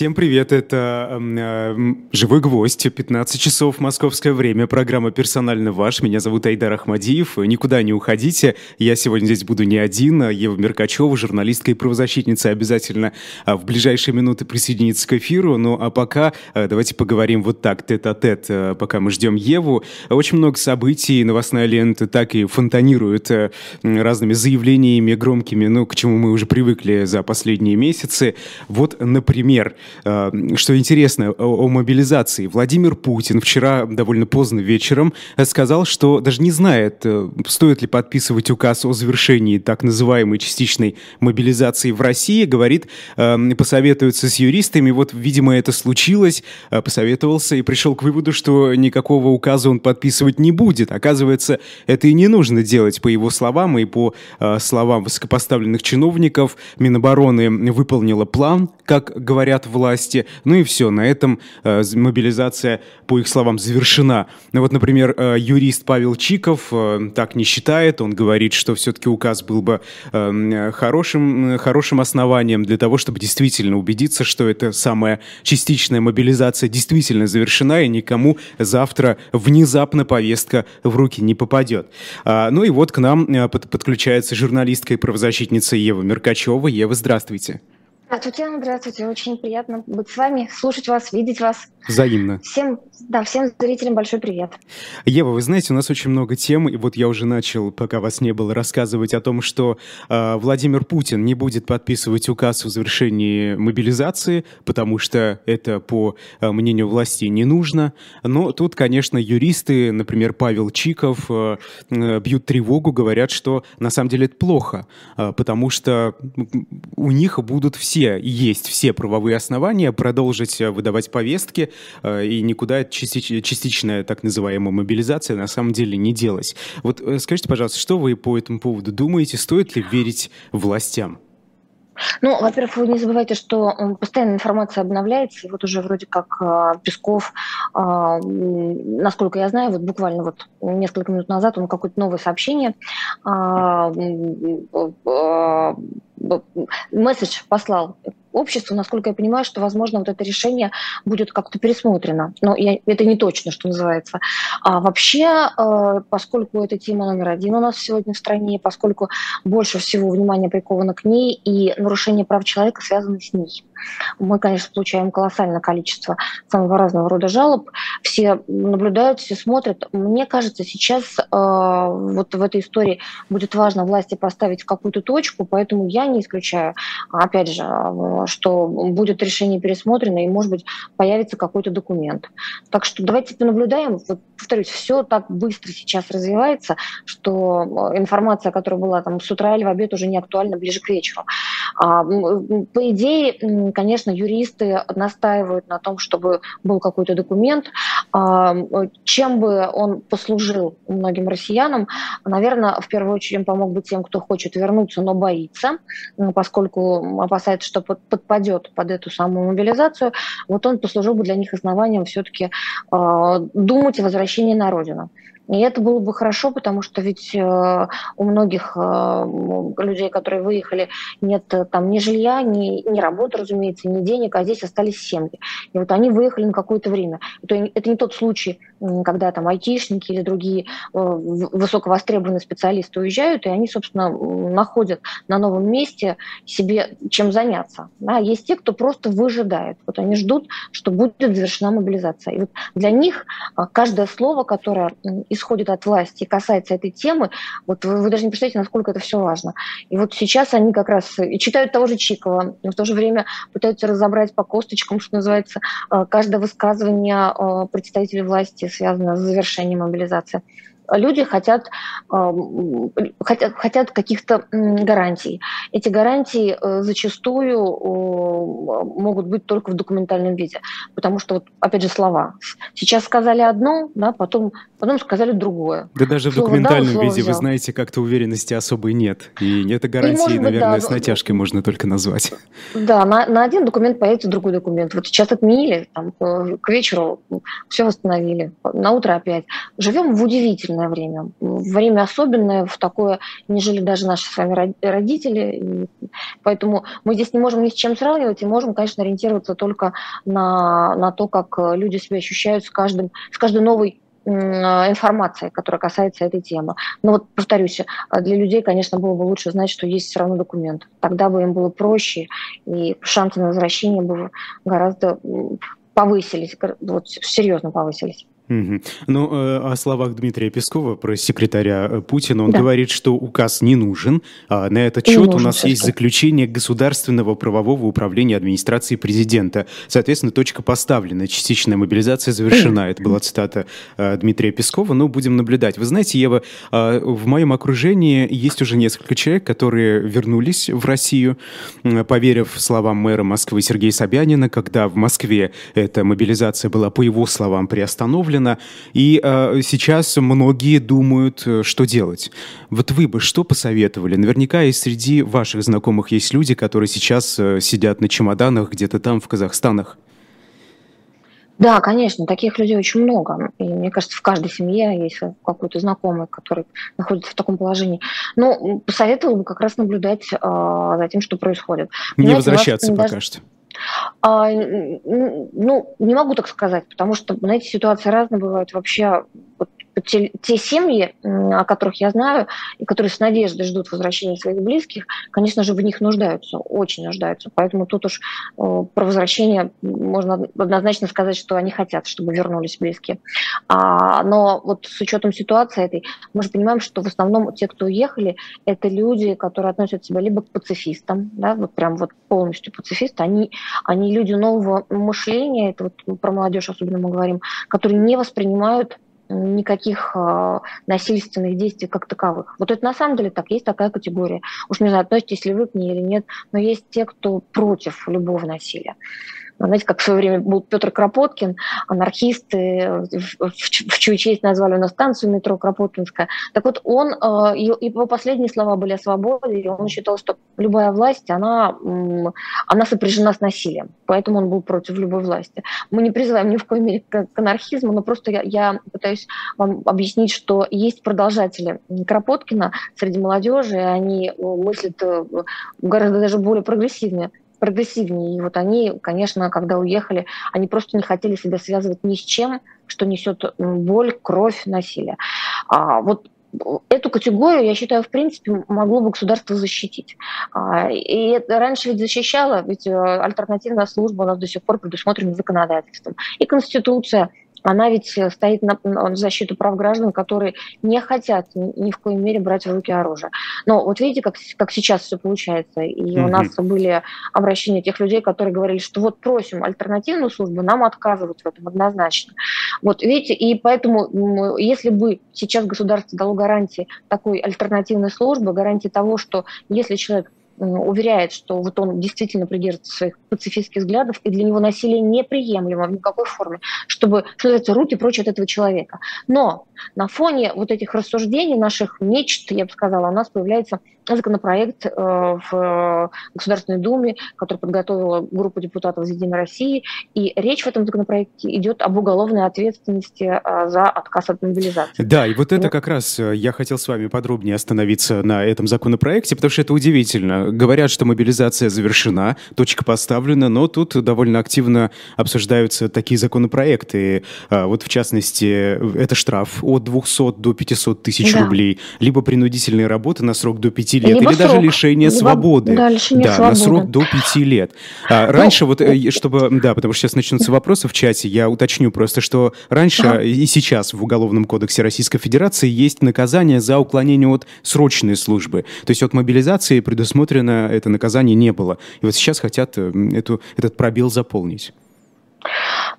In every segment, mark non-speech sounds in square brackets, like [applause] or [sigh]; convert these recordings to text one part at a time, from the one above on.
Всем привет, это э, «Живой гвоздь», 15 часов московское время, программа «Персонально ваш». Меня зовут Айдар Ахмадиев, никуда не уходите. Я сегодня здесь буду не один, а Ева Меркачева, журналистка и правозащитница, обязательно а, в ближайшие минуты присоединится к эфиру. Ну а пока э, давайте поговорим вот так, тет-а-тет, -тет, пока мы ждем Еву. Очень много событий, новостная лента так и фонтанирует э, разными заявлениями громкими, ну, к чему мы уже привыкли за последние месяцы. Вот, например, Э, что интересно о, мобилизации. Владимир Путин вчера довольно поздно вечером сказал, что даже не знает, э, стоит ли подписывать указ о завершении так называемой частичной мобилизации в России. Говорит, э, посоветуется с юристами. Вот, видимо, это случилось, посоветовался и пришел к выводу, что никакого указа он подписывать не будет. Оказывается, это и не нужно делать, по его словам и по словам высокопоставленных чиновников. Минобороны выполнила план, как говорят власти власти. Ну и все, на этом э, мобилизация, по их словам, завершена. Ну вот, например, э, юрист Павел Чиков э, так не считает. Он говорит, что все-таки указ был бы э, хорошим, хорошим основанием для того, чтобы действительно убедиться, что эта самая частичная мобилизация действительно завершена, и никому завтра внезапно повестка в руки не попадет. А, ну и вот к нам э, под, подключается журналистка и правозащитница Ева Меркачева. Ева, здравствуйте. Здравствуйте, здравствуйте. Очень приятно быть с вами, слушать вас, видеть вас. Взаимно. Всем, да, всем зрителям большой привет. Ева, вы знаете, у нас очень много тем, и вот я уже начал, пока вас не было, рассказывать о том, что э, Владимир Путин не будет подписывать указ о завершении мобилизации, потому что это, по э, мнению власти, не нужно. Но тут, конечно, юристы, например, Павел Чиков, э, э, бьют тревогу, говорят, что на самом деле это плохо, э, потому что у них будут все есть все правовые основания продолжить выдавать повестки, э, и никуда частичная так называемая мобилизация на самом деле не делась. Вот э, скажите, пожалуйста, что вы по этому поводу думаете? Стоит ли верить властям? Ну, во-первых, вы не забывайте, что постоянно информация обновляется, и вот уже вроде как э, Песков, насколько я знаю, вот буквально вот несколько минут назад он какое-то новое сообщение месседж послал обществу, насколько я понимаю, что, возможно, вот это решение будет как-то пересмотрено. Но я, это не точно, что называется. А вообще, э, поскольку эта тема номер один у нас сегодня в стране, поскольку больше всего внимания приковано к ней, и нарушение прав человека связано с ней. Мы, конечно, получаем колоссальное количество самого разного рода жалоб. Все наблюдают, все смотрят. Мне кажется, сейчас э, вот в этой истории будет важно власти поставить какую-то точку, поэтому я не исключаю, опять же, что будет решение пересмотрено и, может быть, появится какой-то документ. Так что давайте понаблюдаем. Вот, повторюсь, все так быстро сейчас развивается, что информация, которая была там с утра или в обед, уже не актуальна ближе к вечеру. А, по идее, конечно, юристы настаивают на том, чтобы был какой-то документ. Чем бы он послужил многим россиянам? Наверное, в первую очередь он помог бы тем, кто хочет вернуться, но боится, поскольку опасается, что подпадет под эту самую мобилизацию. Вот он послужил бы для них основанием все-таки а, думать о возвращении на родину. И это было бы хорошо, потому что ведь э, у многих э, людей, которые выехали, нет э, там ни жилья, ни, ни работы, разумеется, ни денег, а здесь остались семьи. И вот они выехали на какое-то время. Это, это не тот случай, когда там айтишники или другие высоковостребованные специалисты уезжают, и они, собственно, находят на новом месте себе чем заняться. Да, есть те, кто просто выжидает. Вот они ждут, что будет завершена мобилизация. И вот для них каждое слово, которое исходит от власти и касается этой темы, вот вы, вы даже не представляете, насколько это все важно. И вот сейчас они как раз и читают того же Чикова, но в то же время пытаются разобрать по косточкам, что называется, э, каждое высказывание э, представителей власти связано с завершением мобилизации люди хотят, хотят, хотят каких-то гарантий. Эти гарантии э, зачастую могут быть только в документальном виде, потому что, вот, опять же, слова. Сейчас сказали одно, да, потом, потом сказали другое. Да даже слово в документальном дал, виде, взял. вы знаете, как-то уверенности особой нет. И это гарантии, и, наверное, быть, да, с натяжкой можно только назвать. Да, на, на один документ появится другой документ. Вот сейчас отменили, там, к вечеру все восстановили, на утро опять. Живем в удивительном особенное время. Время особенное, в такое не жили даже наши с вами родители. Поэтому мы здесь не можем ни с чем сравнивать и можем, конечно, ориентироваться только на, на то, как люди себя ощущают с, каждым, с каждой новой информации, которая касается этой темы. Но вот, повторюсь, для людей, конечно, было бы лучше знать, что есть все равно документ. Тогда бы им было проще, и шансы на возвращение бы гораздо повысились, вот серьезно повысились. Угу. Ну, э, о словах Дмитрия Пескова, про секретаря э, Путина, он да. говорит, что указ не нужен. А на этот счет у нас есть заключение Государственного правового управления администрации президента. Соответственно, точка поставлена, частичная мобилизация завершена. Это была цитата э, Дмитрия Пескова, но будем наблюдать. Вы знаете, Ева, в моем окружении есть уже несколько человек, которые вернулись в Россию, поверив словам мэра Москвы Сергея Собянина, когда в Москве эта мобилизация была, по его словам, приостановлена, Путина, и э, сейчас многие думают, э, что делать. Вот вы бы что посоветовали? Наверняка и среди ваших знакомых есть люди, которые сейчас э, сидят на чемоданах где-то там, в Казахстанах. Да, конечно, таких людей очень много. И мне кажется, в каждой семье есть какой-то знакомый, который находится в таком положении. Но ну, посоветовала бы как раз наблюдать э, за тем, что происходит. Не Знаете, возвращаться пока даже... что. А, ну, не могу так сказать, потому что, знаете, ситуации разные бывают. Вообще, вот те, те семьи, о которых я знаю, и которые с надеждой ждут возвращения своих близких, конечно же, в них нуждаются, очень нуждаются. Поэтому тут уж э, про возвращение можно однозначно сказать, что они хотят, чтобы вернулись близкие. А, но вот с учетом ситуации этой, мы же понимаем, что в основном те, кто уехали, это люди, которые относят себя либо к пацифистам, да, вот прям вот полностью пацифисты, они, они люди нового мышления, это вот про молодежь особенно мы говорим, которые не воспринимают никаких э, насильственных действий как таковых. Вот это на самом деле так, есть такая категория. Уж не знаю, относитесь ли вы к ней или нет, но есть те, кто против любого насилия. Знаете, как в свое время был Петр Кропоткин, анархисты, в, в чью честь назвали у нас станцию метро Кропоткинская. Так вот, он, э, его последние слова были о свободе, и он считал, что любая власть, она, она сопряжена с насилием. Поэтому он был против любой власти. Мы не призываем ни в коей мере к, анархизму, но просто я, я пытаюсь вам объяснить, что есть продолжатели Кропоткина среди молодежи, и они мыслят э, гораздо даже более прогрессивнее прогрессивнее. И вот они, конечно, когда уехали, они просто не хотели себя связывать ни с чем, что несет боль, кровь, насилие. А вот эту категорию, я считаю, в принципе, могло бы государство защитить. А, и это раньше ведь защищало, ведь э, альтернативная служба у нас до сих пор предусмотрена законодательством. И Конституция она ведь стоит на, на защиту прав граждан, которые не хотят ни в коей мере брать в руки оружие. Но вот видите, как, как сейчас все получается. И mm-hmm. у нас были обращения тех людей, которые говорили, что вот просим альтернативную службу, нам отказывают в этом однозначно. Вот видите, и поэтому, если бы сейчас государство дало гарантии такой альтернативной службы, гарантии того, что если человек уверяет, что вот он действительно придерживается своих пацифистских взглядов, и для него насилие неприемлемо в никакой форме, чтобы, что называется, руки прочь от этого человека. Но на фоне вот этих рассуждений, наших мечт, я бы сказала, у нас появляется законопроект э, в Государственной Думе, который подготовила группа депутатов из «Единой России», и речь в этом законопроекте идет об уголовной ответственности э, за отказ от мобилизации. Да, и вот это как раз э, я хотел с вами подробнее остановиться на этом законопроекте, потому что это удивительно. Говорят, что мобилизация завершена, точка поставлена, но тут довольно активно обсуждаются такие законопроекты. Вот в частности, это штраф от 200 до 500 тысяч да. рублей, либо принудительные работы на срок до 5 лет, либо или срок. даже лишение либо, свободы. Да, лишение да свободы. на срок до 5 лет. А, ну, раньше вот, э, чтобы, да, потому что сейчас начнутся вопросы в чате, я уточню просто, что раньше ага. и сейчас в Уголовном кодексе Российской Федерации есть наказание за уклонение от срочной службы. То есть от мобилизации предусмотрено это наказание не было. И вот сейчас хотят э, эту, этот пробел заполнить.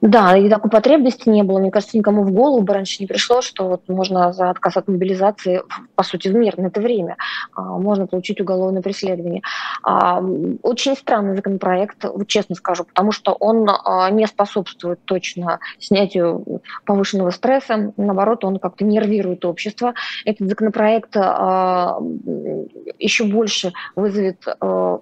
Да, и такой потребности не было. Мне кажется, никому в голову бы раньше не пришло, что вот можно за отказ от мобилизации, по сути, в мирное это время, а, можно получить уголовное преследование. А, очень странный законопроект, честно скажу, потому что он а, не способствует точно снятию повышенного стресса. Наоборот, он как-то нервирует общество. Этот законопроект еще больше вызовет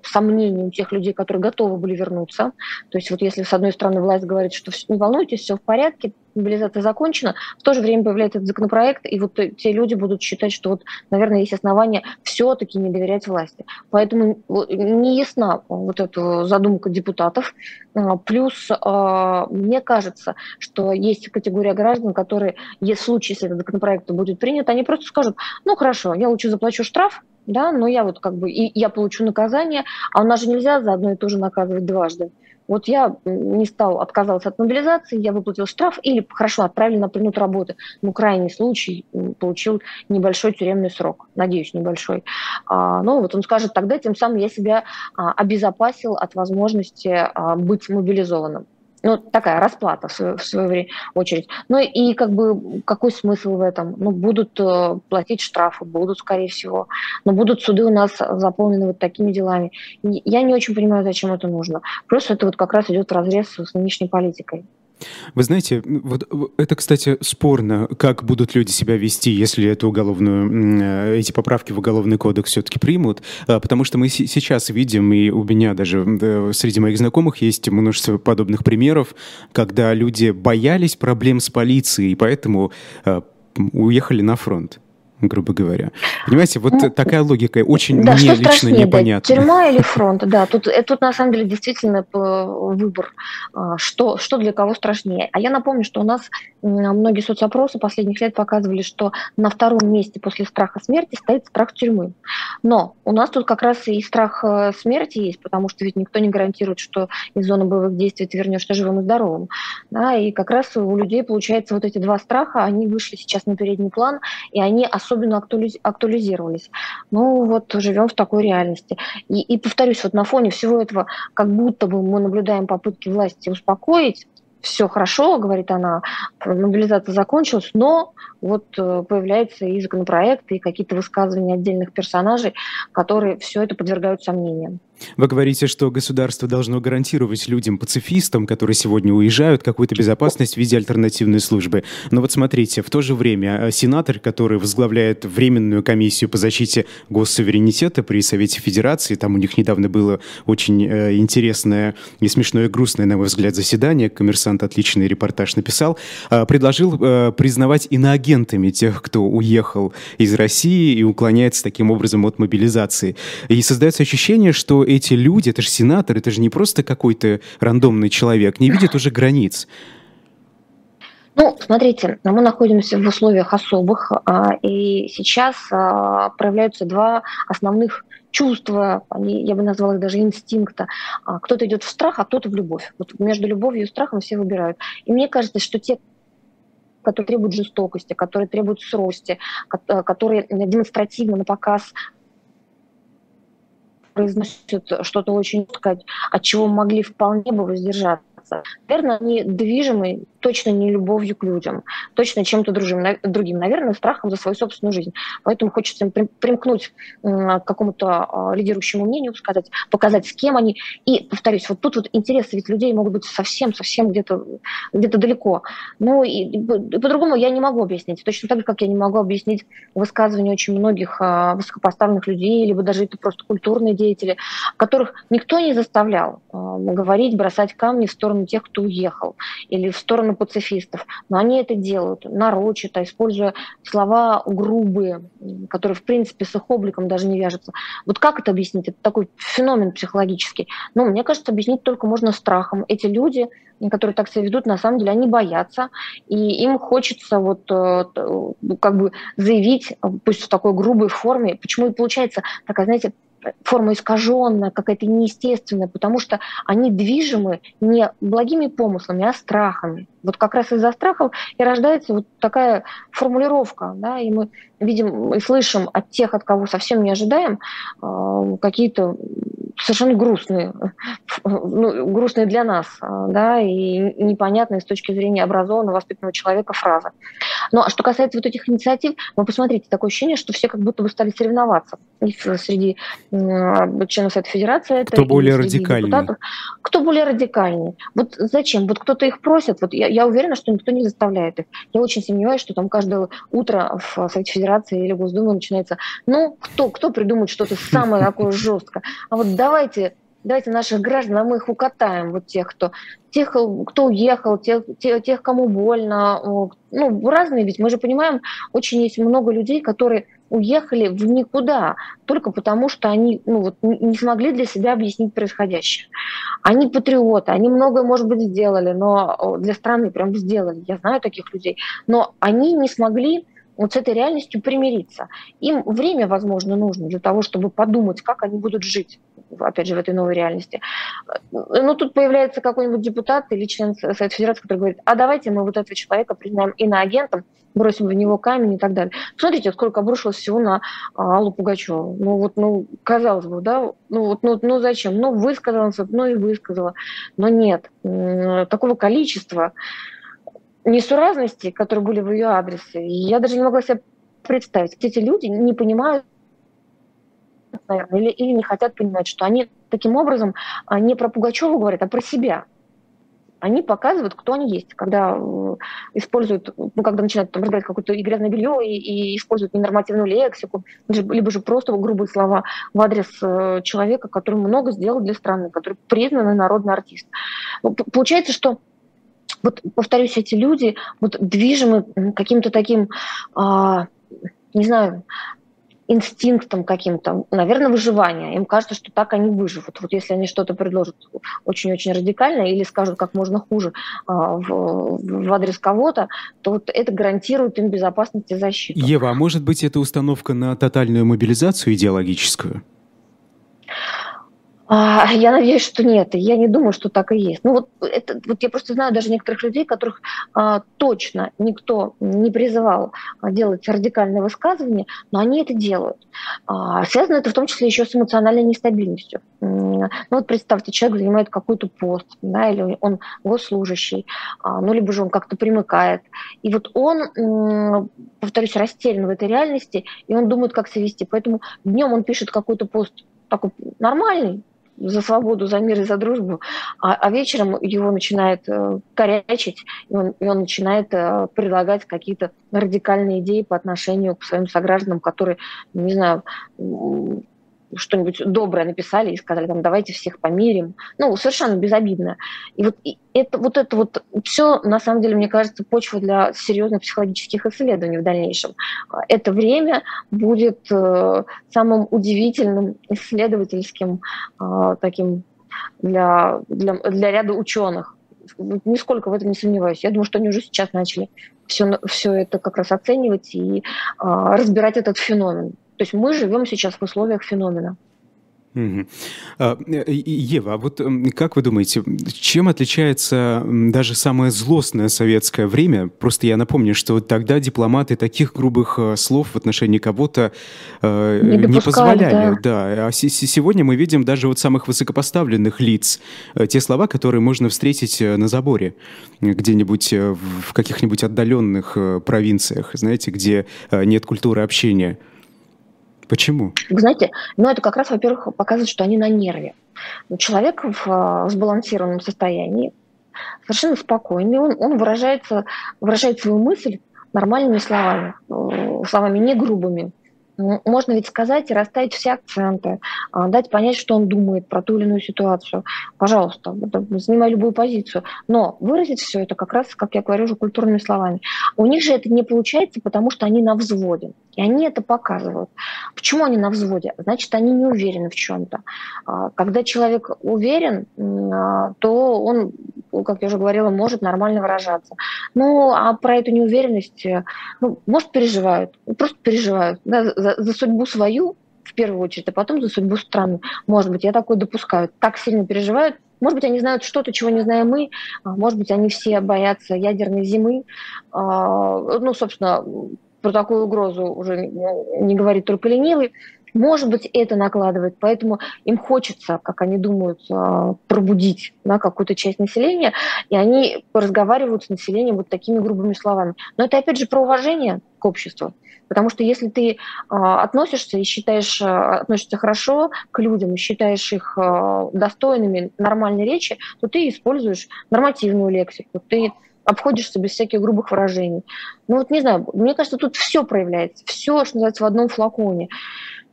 сомнения у тех людей, которые готовы были вернуться. То есть вот если с одной стороны власть говорит, что не волнуйтесь, все в порядке, мобилизация закончена, в то же время появляется этот законопроект, и вот те люди будут считать, что вот, наверное, есть основания все-таки не доверять власти. Поэтому не ясна вот эта задумка депутатов. А, плюс а, мне кажется, что есть категория граждан, которые, если в случае, если этот законопроект будет принят, они просто скажут, ну хорошо, я лучше заплачу штраф, да, но я вот как бы, и я получу наказание, а у нас же нельзя за одно и то же наказывать дважды. Вот я не стал, отказался от мобилизации, я выплатил штраф или, хорошо, отправили на принуд работы. Ну, крайний случай, получил небольшой тюремный срок, надеюсь, небольшой. А, ну, вот он скажет, тогда тем самым я себя а, обезопасил от возможности а, быть мобилизованным ну, такая расплата в свою, в свою очередь. Ну и как бы какой смысл в этом? Ну, будут э, платить штрафы, будут, скорее всего, но будут суды у нас заполнены вот такими делами. Я не очень понимаю, зачем это нужно. Просто это вот как раз идет разрез с нынешней политикой. Вы знаете, вот это, кстати, спорно, как будут люди себя вести, если эту уголовную, э, эти поправки в уголовный кодекс все-таки примут, а, потому что мы сейчас видим, и у меня даже среди моих знакомых есть множество подобных примеров, когда люди боялись проблем с полицией, и поэтому а, уехали на фронт грубо говоря. Понимаете, вот ну, такая логика очень да, мне лично непонятна. Да, тюрьма или фронт, да, тут, э, тут на самом деле действительно выбор, а, что, что для кого страшнее. А я напомню, что у нас многие соцопросы последних лет показывали, что на втором месте после страха смерти стоит страх тюрьмы. Но у нас тут как раз и страх э, смерти есть, потому что ведь никто не гарантирует, что из зоны боевых действий ты вернешься живым и здоровым. Да, и как раз у людей, получается, вот эти два страха, они вышли сейчас на передний план, и они особенно особенно актуализировались. Ну вот живем в такой реальности. И, и повторюсь, вот на фоне всего этого, как будто бы мы наблюдаем попытки власти успокоить, все хорошо, говорит она, мобилизация закончилась, но вот э, появляется и законопроект, и какие-то высказывания отдельных персонажей, которые все это подвергают сомнениям. Вы говорите, что государство должно гарантировать людям-пацифистам, которые сегодня уезжают, какую-то безопасность в виде альтернативной службы. Но вот смотрите, в то же время э, сенатор, который возглавляет Временную комиссию по защите госсуверенитета при Совете Федерации, там у них недавно было очень э, интересное и смешное и грустное, на мой взгляд, заседание, коммерсант отличный репортаж написал, э, предложил признавать иноагентами тех, кто уехал из России и уклоняется таким образом от мобилизации. И создается ощущение, что эти люди, это же сенатор, это же не просто какой-то рандомный человек, не видят уже границ. Ну, смотрите, мы находимся в условиях особых, а, и сейчас а, проявляются два основных чувства, они, я бы назвала их даже инстинкта. А, кто-то идет в страх, а кто-то в любовь. Вот между любовью и страхом все выбирают. И мне кажется, что те, которые требуют жестокости, которые требуют срости, которые демонстративно на показ произносят что-то очень, сказать, от чего могли вполне бы воздержаться. Наверное, они движимы точно не любовью к людям, точно чем-то другим, наверное, страхом за свою собственную жизнь. Поэтому хочется им примкнуть к какому-то а, лидирующему мнению, сказать, показать, с кем они. И, повторюсь, вот тут вот интересы ведь людей могут быть совсем-совсем где-то где далеко. Ну и по-другому я не могу объяснить. Точно так же, как я не могу объяснить высказывания очень многих а, высокопоставленных людей, либо даже это просто культурные деятели, которых никто не заставлял а, говорить, бросать камни в сторону тех, кто уехал, или в сторону сторону пацифистов, но они это делают нарочито, используя слова грубые, которые, в принципе, с их обликом даже не вяжутся. Вот как это объяснить? Это такой феномен психологический. Ну, мне кажется, объяснить только можно страхом. Эти люди, которые так себя ведут, на самом деле, они боятся, и им хочется вот э, как бы заявить, пусть в такой грубой форме, почему и получается такая, знаете, форма искаженная, какая-то неестественная, потому что они движимы не благими помыслами, а страхами. Вот как раз из-за страхов и рождается вот такая формулировка, да, и мы видим и слышим от тех, от кого совсем не ожидаем, э, какие-то совершенно грустные, ну, грустные для нас, э, да, и непонятные с точки зрения образованного, воспитанного человека фразы. Ну, а что касается вот этих инициатив, вы посмотрите, такое ощущение, что все как будто бы стали соревноваться и среди э, членов Совета Федерации. Кто это, более радикальный? Кто более радикальный? Вот зачем? Вот кто-то их просит, вот я, я уверена, что никто не заставляет их. Я очень сомневаюсь, что там каждое утро в Совете Федерации или Госдумы начинается, ну, кто, кто придумает что-то самое такое [laughs] жесткое? А вот давайте давайте наших граждан, а мы их укатаем, вот тех, кто, тех, кто уехал, тех, тех, тех, кому больно, ну, разные ведь, мы же понимаем, очень есть много людей, которые уехали в никуда, только потому что они ну, вот, не смогли для себя объяснить происходящее. Они патриоты, они многое, может быть, сделали, но для страны прям сделали, я знаю таких людей, но они не смогли вот с этой реальностью примириться. Им время, возможно, нужно для того, чтобы подумать, как они будут жить, опять же, в этой новой реальности. Но тут появляется какой-нибудь депутат или член Совета Федерации, который говорит, а давайте мы вот этого человека признаем иноагентом, бросим в него камень и так далее. Посмотрите, сколько обрушилось всего на а, Аллу Пугачеву. Ну вот, ну, казалось бы, да, ну вот, ну, ну зачем? Ну, высказала, ну и высказала. Но нет, такого количества несуразности, которые были в ее адресе, я даже не могла себе представить. Эти люди не понимают, наверное, или, или не хотят понимать, что они таким образом а, не про Пугачева говорят, а про себя. Они показывают, кто они есть, когда э, используют, ну, когда начинают там разбирать какое-то грязное белье и, и используют ненормативную лексику, либо же просто грубые слова в адрес э, человека, который много сделал для страны, который признанный народный артист. Получается, что вот, повторюсь, эти люди вот движимы каким-то таким, а, не знаю, инстинктом каким-то, наверное, выживания. Им кажется, что так они выживут. Вот если они что-то предложат очень-очень радикально или скажут как можно хуже а, в, в адрес кого-то, то вот это гарантирует им безопасность и защиту. Ева, а может быть это установка на тотальную мобилизацию идеологическую? А, я надеюсь, что нет. Я не думаю, что так и есть. Ну вот, это, вот я просто знаю даже некоторых людей, которых а, точно никто не призывал а, делать радикальные высказывания, но они это делают. А, связано это в том числе еще с эмоциональной нестабильностью. Ну вот представьте, человек занимает какой-то пост, да, или он госслужащий, а, ну либо же он как-то примыкает. И вот он, повторюсь, растерян в этой реальности, и он думает, как себя вести. Поэтому днем он пишет какой-то пост такой нормальный, за свободу, за мир и за дружбу, а, а вечером его начинает э, корячить, и он, и он начинает э, предлагать какие-то радикальные идеи по отношению к своим согражданам, которые, не знаю, что-нибудь доброе написали и сказали, там, давайте всех помирим. Ну, совершенно безобидно. И вот и это, вот это вот все, на самом деле, мне кажется, почва для серьезных психологических исследований в дальнейшем. Это время будет э, самым удивительным исследовательским э, таким для, для, для ряда ученых. Нисколько в этом не сомневаюсь. Я думаю, что они уже сейчас начали все, все это как раз оценивать и э, разбирать этот феномен. То есть мы живем сейчас в условиях феномена. Угу. Ева, а вот как вы думаете, чем отличается даже самое злостное советское время? Просто я напомню, что тогда дипломаты таких грубых э, слов в отношении кого-то э, не, не позволяли. Да. да. А сегодня мы видим даже вот самых высокопоставленных лиц, те слова, которые можно встретить на заборе где-нибудь в каких-нибудь отдаленных провинциях, знаете, где нет культуры общения. Почему? Знаете, ну это как раз, во-первых, показывает, что они на нерве. Человек в, в э, сбалансированном состоянии, совершенно спокойный, он, он выражается, выражает свою мысль нормальными словами, э, словами не грубыми. Можно ведь сказать и расставить все акценты, а, дать понять, что он думает про ту или иную ситуацию. Пожалуйста, занимай любую позицию. Но выразить все это как раз, как я говорю, уже культурными словами. У них же это не получается, потому что они на взводе. И они это показывают. Почему они на взводе? Значит, они не уверены в чем-то. А, когда человек уверен, а, то он, как я уже говорила, может нормально выражаться. Ну, а про эту неуверенность, э, ну, может, переживают, просто переживают да, за, за судьбу свою, в первую очередь, а потом за судьбу страны. Может быть, я такое допускаю. Так сильно переживают, может быть, они знают что-то, чего не знаем мы. А, может быть, они все боятся ядерной зимы. Ну, собственно, про такую угрозу уже не говорит только ленивый. Может быть, это накладывает, поэтому им хочется, как они думают, а, пробудить да, какую-то часть населения, и они разговаривают с населением вот такими грубыми словами. Но это, опять же, про уважение к обществу. Потому что если ты а, относишься и считаешь, а, относишься хорошо к людям, считаешь их достойными нормальной речи, то ты используешь нормативную лексику, ты обходишься без всяких грубых выражений. Ну вот не знаю, мне кажется, тут все проявляется, все, что называется, в одном флаконе.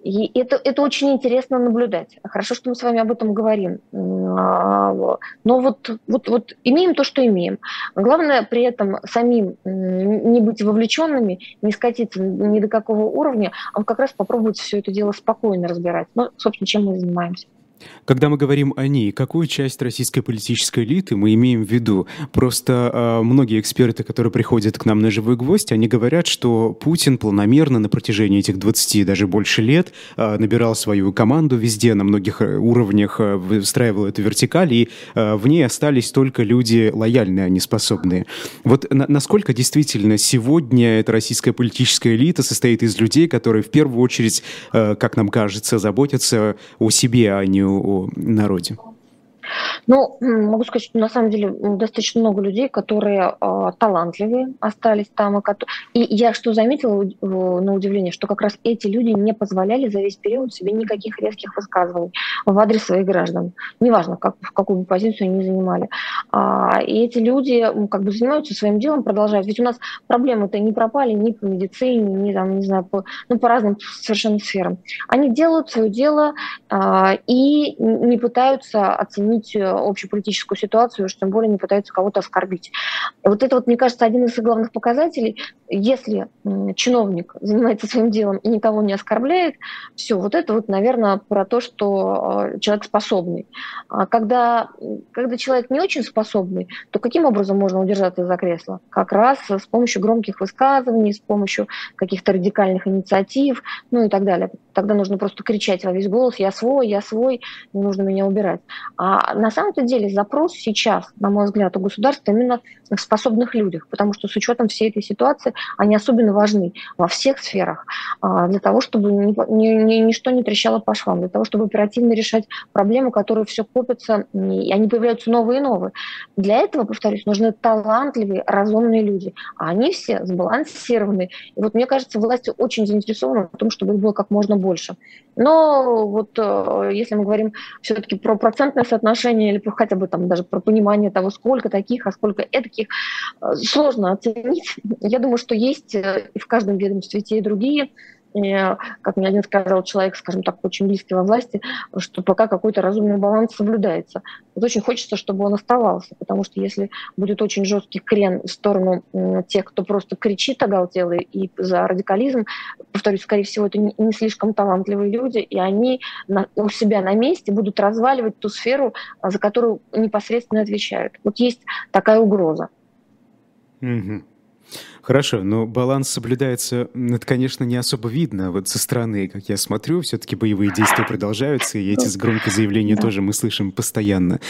И это, это очень интересно наблюдать. Хорошо, что мы с вами об этом говорим. А, но вот, вот, вот имеем то, что имеем. Главное при этом самим не быть вовлеченными, не скатиться ни до какого уровня, а как раз попробовать все это дело спокойно разбирать. Ну, собственно, чем мы занимаемся. Когда мы говорим о ней, какую часть российской политической элиты мы имеем в виду? Просто э, многие эксперты, которые приходят к нам на «Живой гвоздь», они говорят, что Путин планомерно на протяжении этих 20, даже больше лет э, набирал свою команду везде, на многих э, уровнях э, выстраивал эту вертикаль, и э, в ней остались только люди лояльные, а не способные. Вот на, насколько действительно сегодня эта российская политическая элита состоит из людей, которые в первую очередь, э, как нам кажется, заботятся о себе, а не о народе? Ну, могу сказать, что на самом деле достаточно много людей, которые э, талантливые остались там. И, и я что заметила на удивление, что как раз эти люди не позволяли за весь период себе никаких резких высказываний в адрес своих граждан. Неважно, как, в какую бы позицию они занимали. А, и эти люди как бы занимаются своим делом, продолжают. Ведь у нас проблемы-то не пропали ни по медицине, ни, там, не знаю, по, ну, по разным совершенно сферам. Они делают свое дело а, и не пытаются оценить изменить э, общеполитическую ситуацию, уж тем более не пытаются кого-то оскорбить. Вот это вот, мне кажется, один из главных показателей. Если чиновник занимается своим делом и никого не оскорбляет, все, вот это вот, наверное, про то, что э, человек способный. А когда, когда человек не очень способный, то каким образом можно удержаться за кресло? Как раз с помощью громких высказываний, с помощью каких-то радикальных инициатив, ну и так далее. Тогда нужно просто кричать во весь голос «я свой, я свой, не нужно меня убирать». А на самом-то деле запрос сейчас, на мой взгляд, у государства именно в способных людях, потому что с учетом всей этой ситуации они особенно важны во всех сферах а, для того, чтобы ни, ни, ничто не трещало по швам, для того, чтобы оперативно решать проблемы, которые все копятся, и они появляются новые и новые. Для этого, повторюсь, нужны талантливые, разумные люди, а они все сбалансированы. И вот мне кажется, власти очень заинтересованы в том, чтобы их было как можно больше. Но вот э, если мы говорим все-таки про процентное соотношение или хотя бы там даже про понимание того, сколько таких, а сколько таких, э, сложно оценить. Я думаю, что есть э, и в каждом ведомстве те и другие как мне один сказал человек, скажем так, очень близкий во власти, что пока какой-то разумный баланс соблюдается. Вот очень хочется, чтобы он оставался, потому что если будет очень жесткий крен в сторону тех, кто просто кричит оголтелый и за радикализм, повторюсь, скорее всего, это не слишком талантливые люди, и они у себя на месте будут разваливать ту сферу, за которую непосредственно отвечают. Вот есть такая угроза. Mm-hmm. Хорошо, но баланс соблюдается, это, конечно, не особо видно. Вот со стороны, как я смотрю, все-таки боевые действия продолжаются, и эти громкие заявления да. тоже мы слышим постоянно.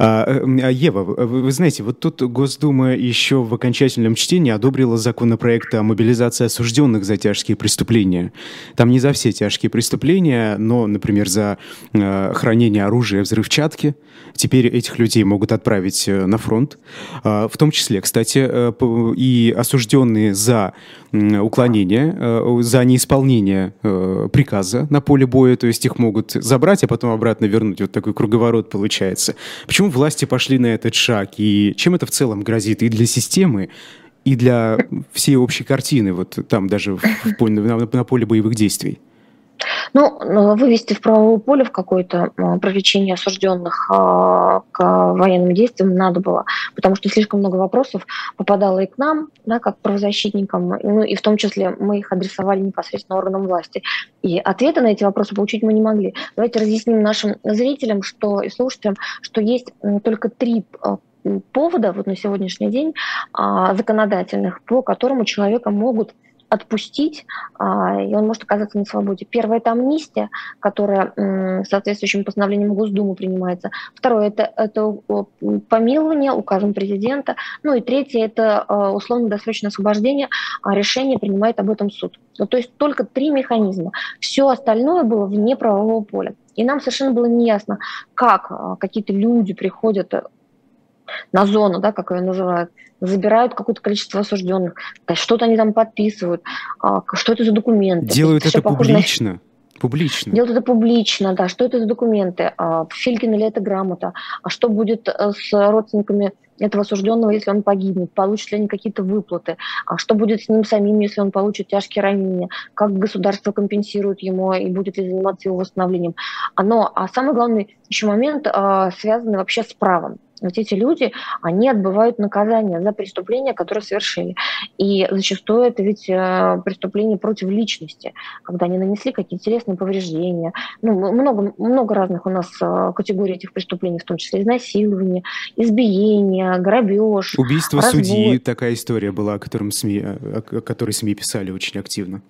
А, а Ева, вы, вы знаете, вот тут Госдума еще в окончательном чтении одобрила законопроект о мобилизации осужденных за тяжкие преступления. Там не за все тяжкие преступления, но, например, за э, хранение оружия, взрывчатки. Теперь этих людей могут отправить э, на фронт. Э, в том числе, кстати, э, и осужденные осужденные за уклонение, э, за неисполнение э, приказа на поле боя, то есть их могут забрать, а потом обратно вернуть. Вот такой круговорот получается. Почему власти пошли на этот шаг и чем это в целом грозит и для системы, и для всей общей картины, вот там даже в, в, на, на поле боевых действий? Ну, э, вывести в правовое поле в какое-то э, привлечение осужденных э, к военным действиям надо было, потому что слишком много вопросов попадало и к нам, да, как правозащитникам, ну, и в том числе мы их адресовали непосредственно органам власти. И ответы на эти вопросы получить мы не могли. Давайте разъясним нашим зрителям что, и слушателям, что есть только три повода вот на сегодняшний день а, законодательных, по которым у человека могут отпустить, а, и он может оказаться на свободе. Первое – это амнистия, которая соответствующим постановлением Госдумы принимается. Второе – это, это помилование указом президента. Ну и третье – это а, условно-досрочное освобождение, а решение принимает об этом суд. Ну, то есть только три механизма. Все остальное было вне правового поля. И нам совершенно было неясно, как какие-то люди приходят на зону, да, как ее называют, забирают какое-то количество осужденных, что-то они там подписывают, а, что это за документы. Делают это публично. На... Публично. Делают это публично, да. Что это за документы? А, Филькин или это грамота? А что будет э, с родственниками этого осужденного, если он погибнет, получат ли они какие-то выплаты, а что будет с ним самим, если он получит тяжкие ранения, как государство компенсирует ему и будет ли заниматься его восстановлением. Но, а самый главный еще момент а, связанный вообще с правом. Вот эти люди, они отбывают наказание за преступления, которые совершили. И зачастую это ведь э, преступление против личности, когда они нанесли какие-то телесные повреждения. Ну, много, много разных у нас э, категорий этих преступлений, в том числе изнасилование, избиение, грабеж. Убийство развод. судьи, такая история была, о, котором СМИ, о которой СМИ писали очень активно.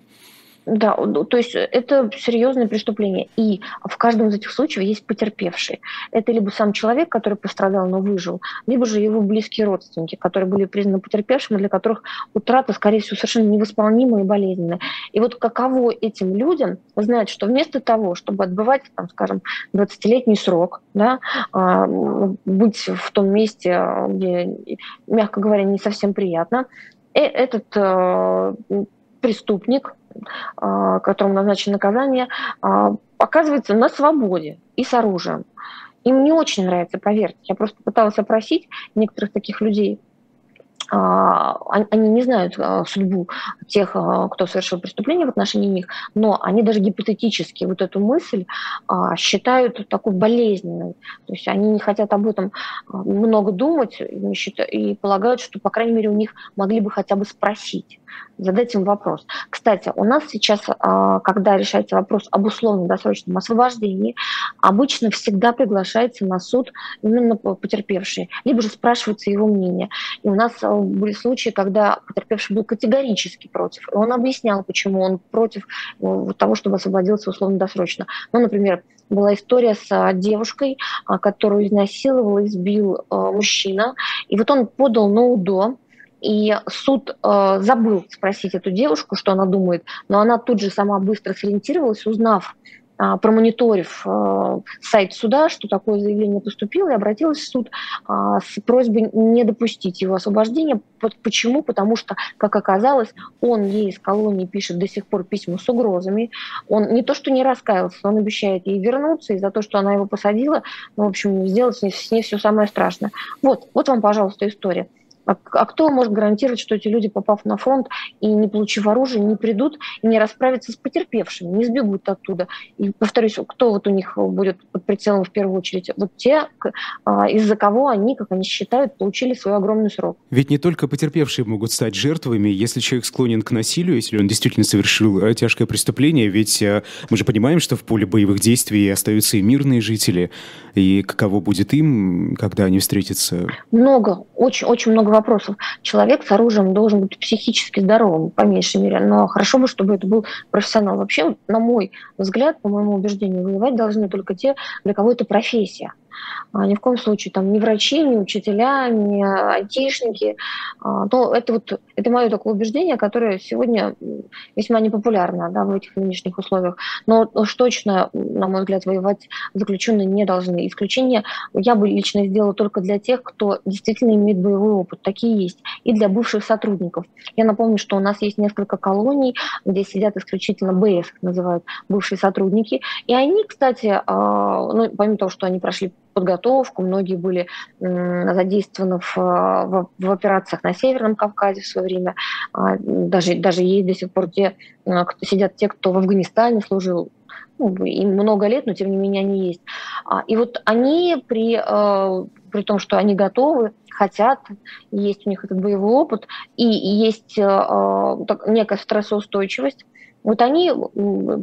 Да, то есть это серьезное преступление. И в каждом из этих случаев есть потерпевший. Это либо сам человек, который пострадал, но выжил, либо же его близкие родственники, которые были признаны потерпевшими, для которых утрата, скорее всего, совершенно невосполнимая и болезненная. И вот каково этим людям знать, что вместо того, чтобы отбывать, там, скажем, 20-летний срок, да, а, быть в том месте, где, мягко говоря, не совсем приятно, э, этот э, преступник, а, которому назначено наказание, а, оказывается на свободе и с оружием. Им не очень нравится, поверьте. Я просто пыталась опросить некоторых таких людей, а, они не знают судьбу тех, кто совершил преступление в отношении них, но они даже гипотетически вот эту мысль считают такой болезненной. То есть они не хотят об этом много думать и полагают, что, по крайней мере, у них могли бы хотя бы спросить задать им вопрос. Кстати, у нас сейчас, когда решается вопрос об условном досрочном освобождении, обычно всегда приглашается на суд именно потерпевший, либо же спрашивается его мнение. И у нас были случаи, когда потерпевший был категорически против. И он объяснял, почему он против э, того, чтобы освободился условно-досрочно. Ну, например, была история с а, девушкой, а, которую изнасиловал, избил мужчина. И вот он подал на УДО, и суд э, забыл спросить эту девушку, что она думает, но она тут же сама быстро сориентировалась, узнав а, промониторив а, сайт суда, что такое заявление поступило, и обратилась в суд а, с просьбой не допустить его освобождения. Почему? Потому что, как оказалось, он ей из колонии пишет до сих пор письма с угрозами. Он не то, что не раскаялся, он обещает ей вернуться, и за то, что она его посадила, ну, в общем, сделать с ней, с ней все самое страшное. Вот, вот вам, пожалуйста, история. А, а кто может гарантировать, что эти люди, попав на фронт и не получив оружие, не придут и не расправятся с потерпевшими, не сбегут оттуда? И, повторюсь, кто вот у них будет под прицелом в первую очередь? Вот те, а, из-за кого они, как они считают, получили свой огромный срок. Ведь не только потерпевшие могут стать жертвами, если человек склонен к насилию, если он действительно совершил э, тяжкое преступление, ведь э, мы же понимаем, что в поле боевых действий остаются и мирные жители, и каково будет им, когда они встретятся? Много, очень, очень много вопросов. Человек с оружием должен быть психически здоровым, по меньшей мере, но хорошо бы, чтобы это был профессионал. Вообще, на мой взгляд, по моему убеждению, воевать должны только те, для кого это профессия. А, ни в коем случае там ни врачи, ни учителя, ни айтишники. А, то это вот это мое такое убеждение, которое сегодня весьма непопулярно да, в этих нынешних условиях. Но уж точно, на мой взгляд, воевать заключенные не должны. Исключение я бы лично сделала только для тех, кто действительно имеет боевой опыт. Такие есть. И для бывших сотрудников. Я напомню, что у нас есть несколько колоний, где сидят исключительно БС, называют бывшие сотрудники. И они, кстати, а, ну, помимо того, что они прошли подготовку, многие были задействованы в, в, в операциях на Северном Кавказе в свое время, а, даже, даже есть до сих пор те, а, кто, сидят те, кто в Афганистане служил, ну, им много лет, но тем не менее они есть. А, и вот они при, при том, что они готовы, хотят, есть у них этот боевой опыт, и есть некая стрессоустойчивость, вот они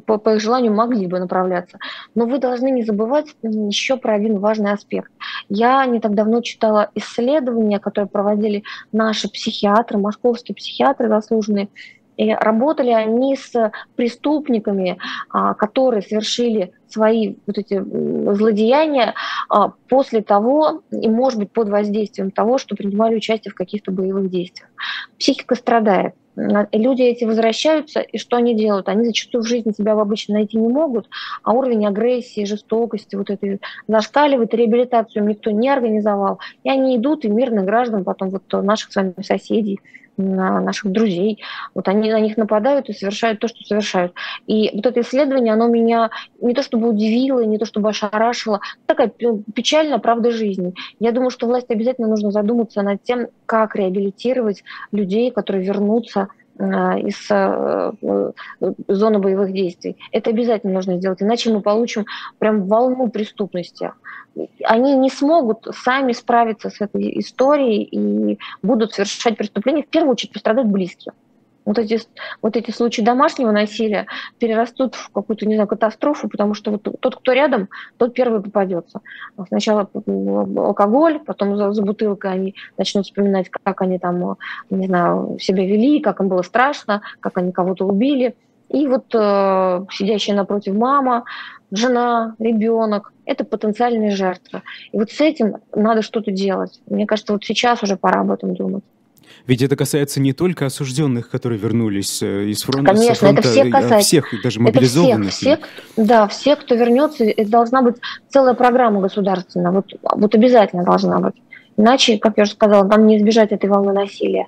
по, по их желанию могли бы направляться. Но вы должны не забывать еще про один важный аспект. Я не так давно читала исследования, которые проводили наши психиатры, московские психиатры заслуженные. И работали они с преступниками, а, которые совершили свои вот эти злодеяния а, после того, и может быть под воздействием того, что принимали участие в каких-то боевых действиях. Психика страдает люди эти возвращаются, и что они делают? Они зачастую в жизни себя обычно найти не могут, а уровень агрессии, жестокости, вот этой зашкаливает, реабилитацию никто не организовал, и они идут, и мирных граждан, потом вот наших с вами соседей, на наших друзей. Вот они на них нападают и совершают то, что совершают. И вот это исследование, оно меня не то чтобы удивило, не то чтобы ошарашило, такая печальная правда жизни. Я думаю, что власти обязательно нужно задуматься над тем, как реабилитировать людей, которые вернутся из э, э, зоны боевых действий. Это обязательно нужно сделать, иначе мы получим прям волну преступности они не смогут сами справиться с этой историей и будут совершать преступления. В первую очередь пострадают близкие. Вот эти, вот эти случаи домашнего насилия перерастут в какую-то, не знаю, катастрофу, потому что вот тот, кто рядом, тот первый попадется. Сначала алкоголь, потом за, за бутылкой они начнут вспоминать, как они там, не знаю, себя вели, как им было страшно, как они кого-то убили. И вот э, сидящая напротив мама, жена, ребенок – это потенциальные жертвы. И вот с этим надо что-то делать. Мне кажется, вот сейчас уже пора об этом думать. Ведь это касается не только осужденных, которые вернулись э, из фронта, Конечно, фронта, это всех а касается. всех, даже мобилизованных. Это всех, всех, да, всех, кто вернется, это должна быть целая программа государственная, вот, вот обязательно должна быть. Иначе, как я уже сказала, нам не избежать этой волны насилия.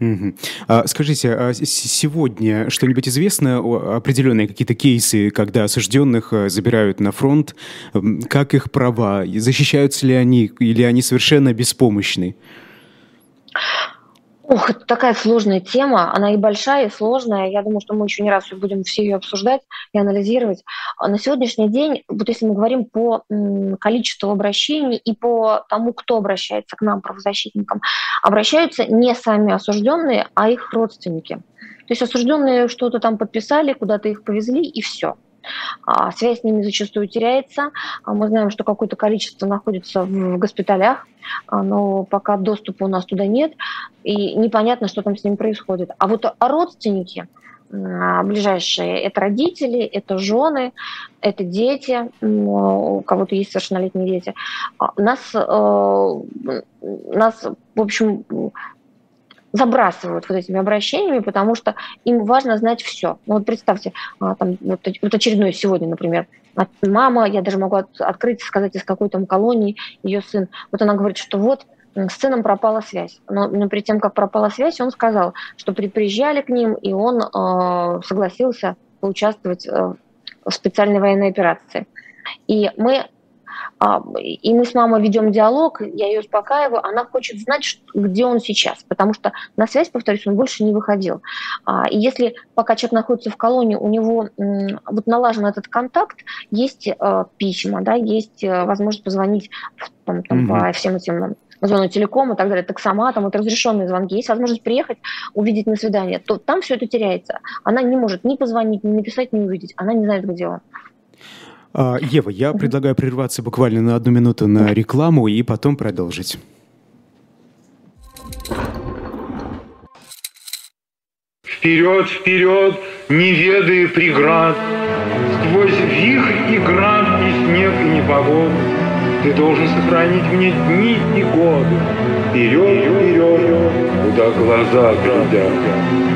Угу. А, скажите, а сегодня что-нибудь известно, определенные какие-то кейсы, когда осужденных э, забирают на фронт, как их права, защищаются ли они, или они совершенно беспомощны? Ох, это такая сложная тема, она и большая, и сложная. Я думаю, что мы еще не раз будем все ее обсуждать и анализировать. А на сегодняшний день, вот если мы говорим по количеству обращений и по тому, кто обращается к нам, правозащитникам, обращаются не сами осужденные, а их родственники. То есть осужденные что-то там подписали, куда-то их повезли, и все. А связь с ними зачастую теряется. А мы знаем, что какое-то количество находится в госпиталях, а, но пока доступа у нас туда нет, и непонятно, что там с ним происходит. А вот родственники, ближайшие. Это родители, это жены, это дети, у кого-то есть совершеннолетние дети. Нас, э, нас в общем, забрасывают вот этими обращениями, потому что им важно знать все. Ну, вот представьте, а, там, вот, очередной сегодня, например, мама, я даже могу от, открыть, сказать, из какой там колонии ее сын. Вот она говорит, что вот с сыном пропала связь. Но, но перед тем, как пропала связь, он сказал, что при, приезжали к ним, и он э, согласился поучаствовать э, в специальной военной операции. И мы и мы с мамой ведем диалог, я ее успокаиваю, она хочет знать, где он сейчас, потому что на связь, повторюсь, он больше не выходил. А, и если пока человек находится в колонии, у него вот налажен этот контакт, есть э, письма, да, есть э, возможность позвонить там, там, mm-hmm. по всем этим зону телеком и так далее, таксоматом, вот разрешенные звонки, есть возможность приехать, увидеть на свидание, то там все это теряется. Она не может ни позвонить, ни написать, ни увидеть. Она не знает, где он. А, Ева, я предлагаю прерваться буквально на одну минуту на рекламу и потом продолжить. Вперед, вперед, не ведая преград, Сквозь вихрь и град, и снег, и непогоду, Ты должен сохранить мне дни и годы. Вперед, вперед, куда глаза глядят.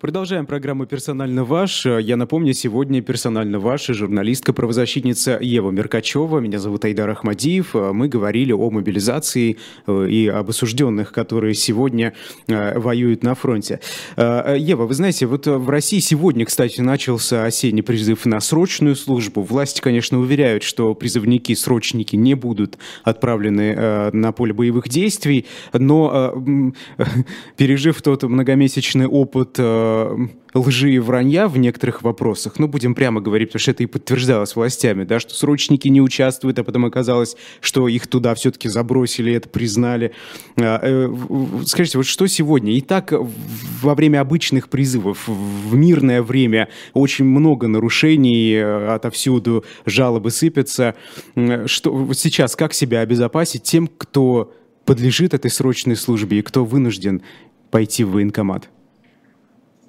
Продолжаем программу «Персонально ваш». Я напомню, сегодня «Персонально ваша» журналистка-правозащитница Ева Меркачева. Меня зовут Айдар Ахмадиев. Мы говорили о мобилизации э, и об осужденных, которые сегодня э, воюют на фронте. Э, Ева, вы знаете, вот в России сегодня, кстати, начался осенний призыв на срочную службу. Власти, конечно, уверяют, что призывники, срочники не будут отправлены на поле боевых действий, но [laughs] пережив тот многомесячный опыт э, лжи и вранья в некоторых вопросах, ну, будем прямо говорить, потому что это и подтверждалось властями, да, что срочники не участвуют, а потом оказалось, что их туда все-таки забросили, это признали. Э, э, скажите, вот что сегодня? И так во время обычных призывов, в мирное время очень много нарушений, отовсюду жалобы сыпятся. Что сейчас, как себя обезопасить тем, кто подлежит этой срочной службе и кто вынужден пойти в военкомат?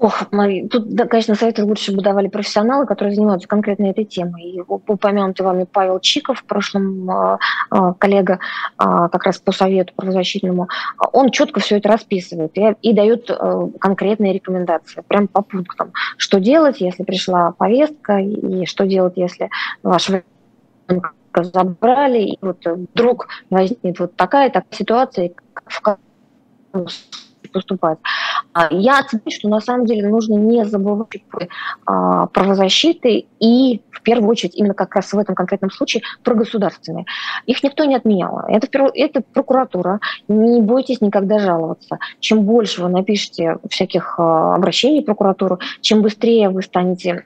Ох, тут, да, конечно, советы лучше бы давали профессионалы, которые занимаются конкретно этой темой. И упомянутый вами Павел Чиков, в прошлом э, э, коллега э, как раз по совету правозащитному, он четко все это расписывает и, и дает э, конкретные рекомендации, прям по пунктам. Что делать, если пришла повестка, и что делать, если ваш забрали, и вот вдруг возникнет вот такая такая ситуация, в поступать. А я оценю, что на самом деле нужно не забывать а, правозащиты и в первую очередь именно как раз в этом конкретном случае про государственные. Их никто не отменял. Это, это прокуратура. Не бойтесь никогда жаловаться. Чем больше вы напишете всяких а, обращений в прокуратуру, чем быстрее вы станете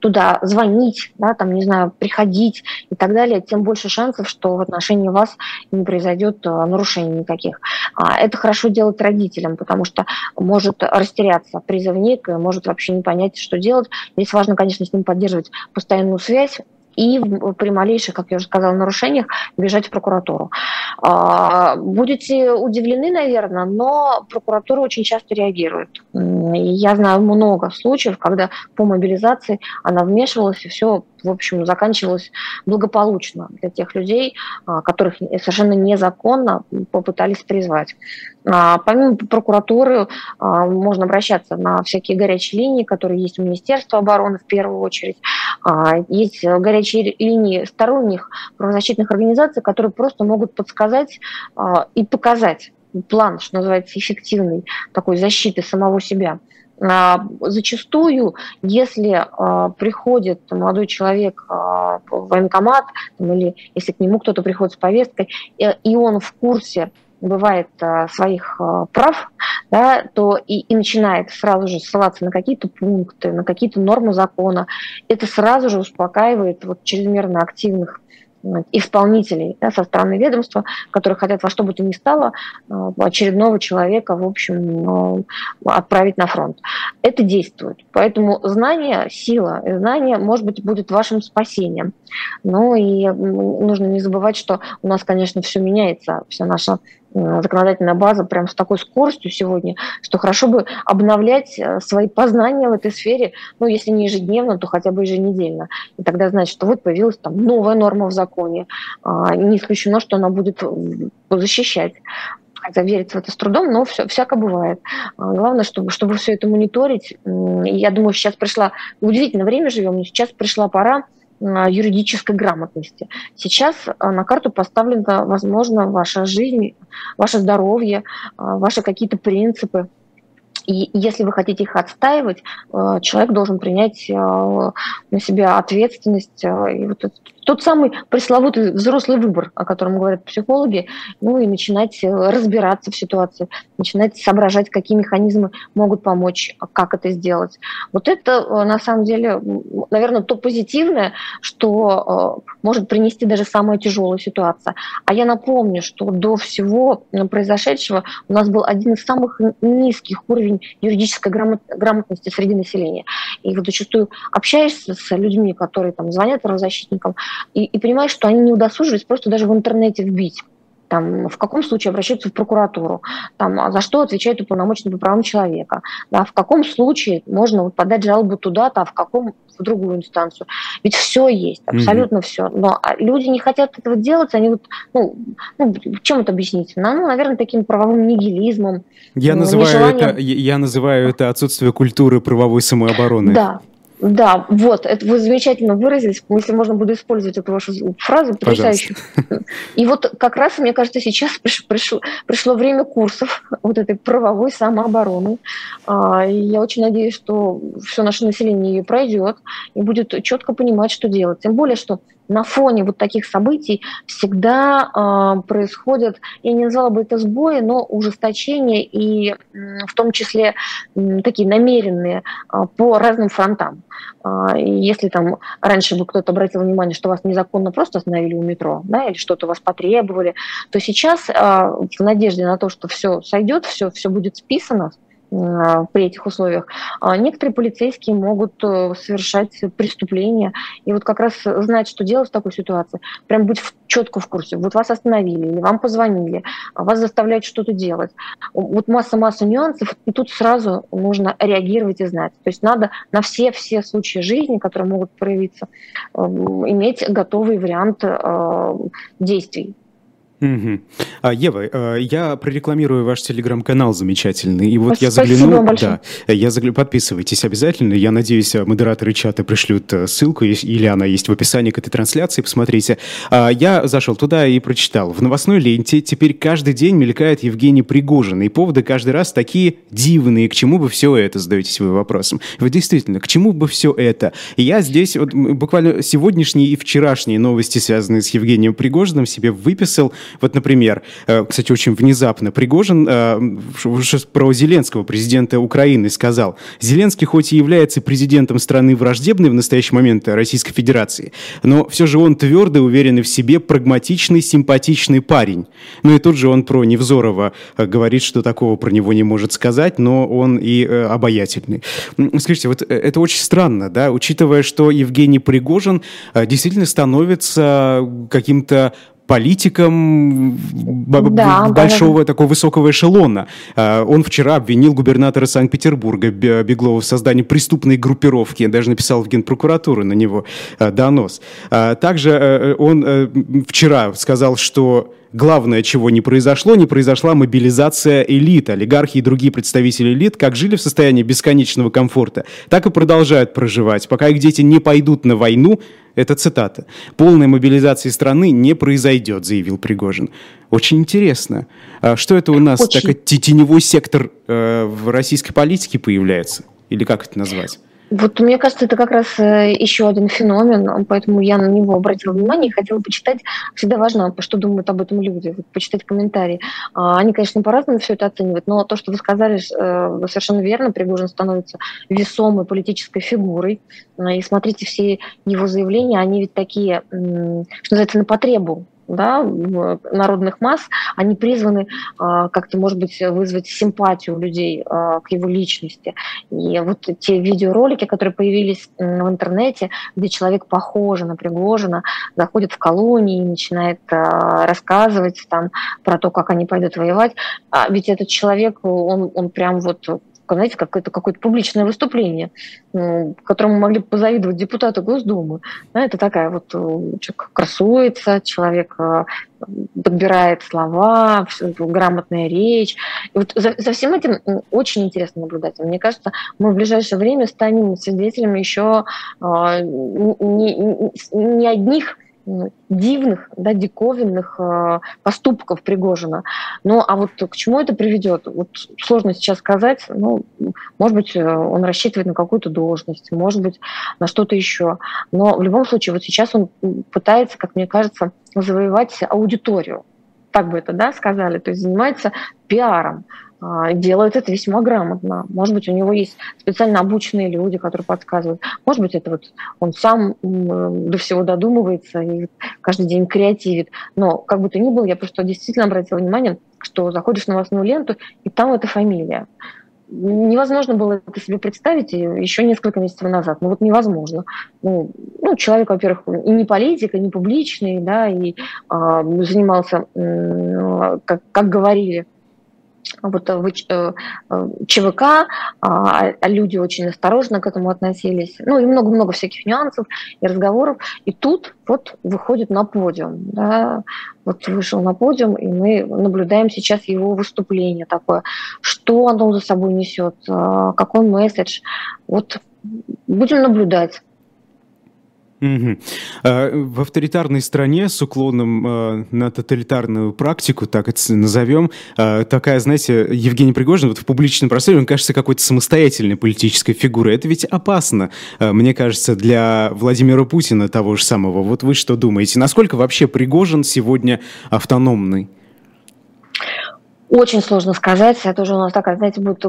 туда звонить, да, там, не знаю, приходить и так далее, тем больше шансов, что в отношении вас не произойдет нарушений никаких. Это хорошо делать родителям, потому что может растеряться призывник, может вообще не понять, что делать. Здесь важно, конечно, с ним поддерживать постоянную связь, и при малейших, как я уже сказала, нарушениях бежать в прокуратуру. А, будете удивлены, наверное, но прокуратура очень часто реагирует. Я знаю много случаев, когда по мобилизации она вмешивалась, и все в общем, заканчивалось благополучно для тех людей, а, которых совершенно незаконно попытались призвать. А, помимо прокуратуры а, можно обращаться на всякие горячие линии, которые есть у Министерства обороны в первую очередь. Есть горячие линии сторонних правозащитных организаций, которые просто могут подсказать и показать план, что называется, эффективной такой защиты самого себя. А, зачастую, если а, приходит молодой человек а, в военкомат, или если к нему кто-то приходит с повесткой, и он в курсе бывает своих прав, да, то и, и начинает сразу же ссылаться на какие-то пункты, на какие-то нормы закона, это сразу же успокаивает вот чрезмерно активных исполнителей да, со стороны ведомства, которые хотят во что бы то ни стало э, очередного человека, в общем, э, отправить на фронт. Это действует. Поэтому знание, сила, знание, может быть, будет вашим спасением. Ну и нужно не забывать, что у нас, конечно, все меняется, вся наша законодательная база прям с такой скоростью сегодня, что хорошо бы обновлять э, свои познания в этой сфере, ну, если не ежедневно, то хотя бы еженедельно. И тогда значит, что вот появилась там новая норма в законе. А, не исключено, что она будет защищать хотя верится в это с трудом, но все, всяко бывает. А, главное, чтобы, чтобы все это мониторить. Я думаю, сейчас пришла, удивительное время живем, но сейчас пришла пора юридической грамотности. Сейчас а, на карту поставлена, возможно, ваша жизнь, ваше здоровье, а, ваши какие-то принципы. И если вы хотите их отстаивать, а, человек должен принять на себя ответственность. И вот тот самый пресловутый взрослый выбор, о котором говорят психологи, ну и начинать э, разбираться в ситуации, начинать соображать, какие механизмы могут помочь, как это сделать. Вот это э, на самом деле, наверное, то позитивное, что э, может принести даже самая тяжелая ситуация. А я напомню, что до всего произошедшего у нас был один из самых низких уровней юридической грамотности среди населения. И вот зачастую общаешься с людьми, которые там звонят правозащитникам, и, и понимаешь, что они не удосужились просто даже в интернете вбить там, в каком случае обращаются в прокуратуру, там, а за что отвечает уполномоченный по правам человека, да, в каком случае можно вот подать жалобу туда-то, а в каком в другую инстанцию. Ведь все есть, абсолютно mm-hmm. все. Но а, люди не хотят этого делать, они вот, ну, ну чем это объяснить? Ну, наверное, таким правовым нигилизмом. Я, называю нежеланием... это, я называю это отсутствие культуры правовой самообороны. Да, да, вот, это вы замечательно выразились, если можно буду использовать эту вашу фразу, потрясающе. И вот как раз, мне кажется, сейчас пришло, пришло время курсов вот этой правовой самообороны. А, я очень надеюсь, что все наше население ее пройдет и будет четко понимать, что делать. Тем более, что на фоне вот таких событий всегда э, происходят, я не назвала бы это сбои, но ужесточение и э, в том числе э, такие намеренные э, по разным фронтам. Э, если там раньше бы кто-то обратил внимание, что вас незаконно просто остановили у метро, да, или что-то вас потребовали, то сейчас э, в надежде на то, что все сойдет, все, все будет списано, при этих условиях. А некоторые полицейские могут э, совершать преступления. И вот как раз знать, что делать в такой ситуации, прям быть четко в курсе. Вот вас остановили или вам позвонили, а вас заставляют что-то делать. Вот масса-масса нюансов, и тут сразу нужно реагировать и знать. То есть надо на все-все случаи жизни, которые могут проявиться, эм, иметь готовый вариант э, действий. Угу. А, Ева, э, я прорекламирую ваш телеграм-канал замечательный. И вот Спасибо я заглянул. Да, я загляну. Подписывайтесь обязательно. Я надеюсь, модераторы чата пришлют э, ссылку, или она есть в описании к этой трансляции. Посмотрите. А, я зашел туда и прочитал. В новостной ленте теперь каждый день мелькает Евгений Пригожин. И поводы каждый раз такие дивные. К чему бы все это, задаетесь вы вопросом. Вот действительно, к чему бы все это? И я здесь вот буквально сегодняшние и вчерашние новости, связанные с Евгением Пригожиным, себе выписал вот, например, э, кстати, очень внезапно Пригожин э, про Зеленского, президента Украины, сказал, Зеленский хоть и является президентом страны враждебной в настоящий момент Российской Федерации, но все же он твердо уверенный в себе, прагматичный, симпатичный парень. Ну и тут же он про Невзорова э, говорит, что такого про него не может сказать, но он и обаятельный. Скажите, вот это очень странно, да, учитывая, что Евгений Пригожин действительно становится каким-то политиком да, большого да, такого высокого эшелона. А, он вчера обвинил губернатора Санкт-Петербурга Беглова в создании преступной группировки. Даже написал в Генпрокуратуру на него а, донос. А, также э, он э, вчера сказал, что Главное, чего не произошло, не произошла мобилизация элит. Олигархи и другие представители элит как жили в состоянии бесконечного комфорта, так и продолжают проживать, пока их дети не пойдут на войну. Это цитата. «Полная мобилизация страны не произойдет», заявил Пригожин. Очень интересно. А что это у нас? Очень. Так, теневой сектор э, в российской политике появляется? Или как это назвать? Вот мне кажется, это как раз э, еще один феномен, поэтому я на него обратила внимание и хотела почитать. Всегда важно, что думают об этом люди, вот, почитать комментарии. А, они, конечно, по-разному все это оценивают, но то, что вы сказали, э, совершенно верно, Пригожин становится весомой политической фигурой. И смотрите, все его заявления, они ведь такие, что называется, на потребу да, народных масс, они призваны а, как-то, может быть, вызвать симпатию людей а, к его личности. И вот те видеоролики, которые появились в интернете, где человек похож на Пригожина, заходит в колонии и начинает а, рассказывать там про то, как они пойдут воевать, ведь этот человек, он, он прям вот знаете, какое-то какое публичное выступление, которому могли позавидовать депутаты Госдумы. Да, это такая вот э, человек красуется, человек э, подбирает слова, грамотная речь. И вот за, за всем этим очень интересно наблюдать. Мне кажется, мы в ближайшее время станем свидетелями еще э, не, не, не одних дивных, да, диковинных э, поступков Пригожина. Ну, а вот к чему это приведет? Вот сложно сейчас сказать. Ну, может быть, э, он рассчитывает на какую-то должность, может быть, на что-то еще. Но в любом случае, вот сейчас он пытается, как мне кажется, завоевать аудиторию. Так бы это, да, сказали. То есть занимается пиаром. А, делают это весьма грамотно. Может быть, у него есть специально обученные люди, которые подсказывают. Может быть, это вот он сам до всего додумывается и каждый день креативит. Но как бы то ни было, я просто действительно обратила внимание, что заходишь в новостную ленту, и там эта фамилия. Невозможно было это себе представить еще несколько месяцев назад. Ну вот невозможно. Ну, ну человек, во-первых, и не политик, и не публичный, да, и э, занимался, э, как, как говорили, вот э, в э, э, ЧВК, а, а люди очень осторожно к этому относились. Ну и много-много всяких нюансов и разговоров. И тут вот выходит на подиум. Да? Вот вышел на подиум, и мы наблюдаем сейчас его выступление такое. Что оно за собой несет, какой месседж. Вот будем наблюдать. Угу. В авторитарной стране с уклоном э, на тоталитарную практику, так это назовем, э, такая, знаете, Евгений Пригожин вот в публичном пространстве, он кажется какой-то самостоятельной политической фигурой. Это ведь опасно, мне кажется, для Владимира Путина того же самого. Вот вы что думаете? Насколько вообще Пригожин сегодня автономный? Очень сложно сказать. Это уже у нас такая, знаете, будет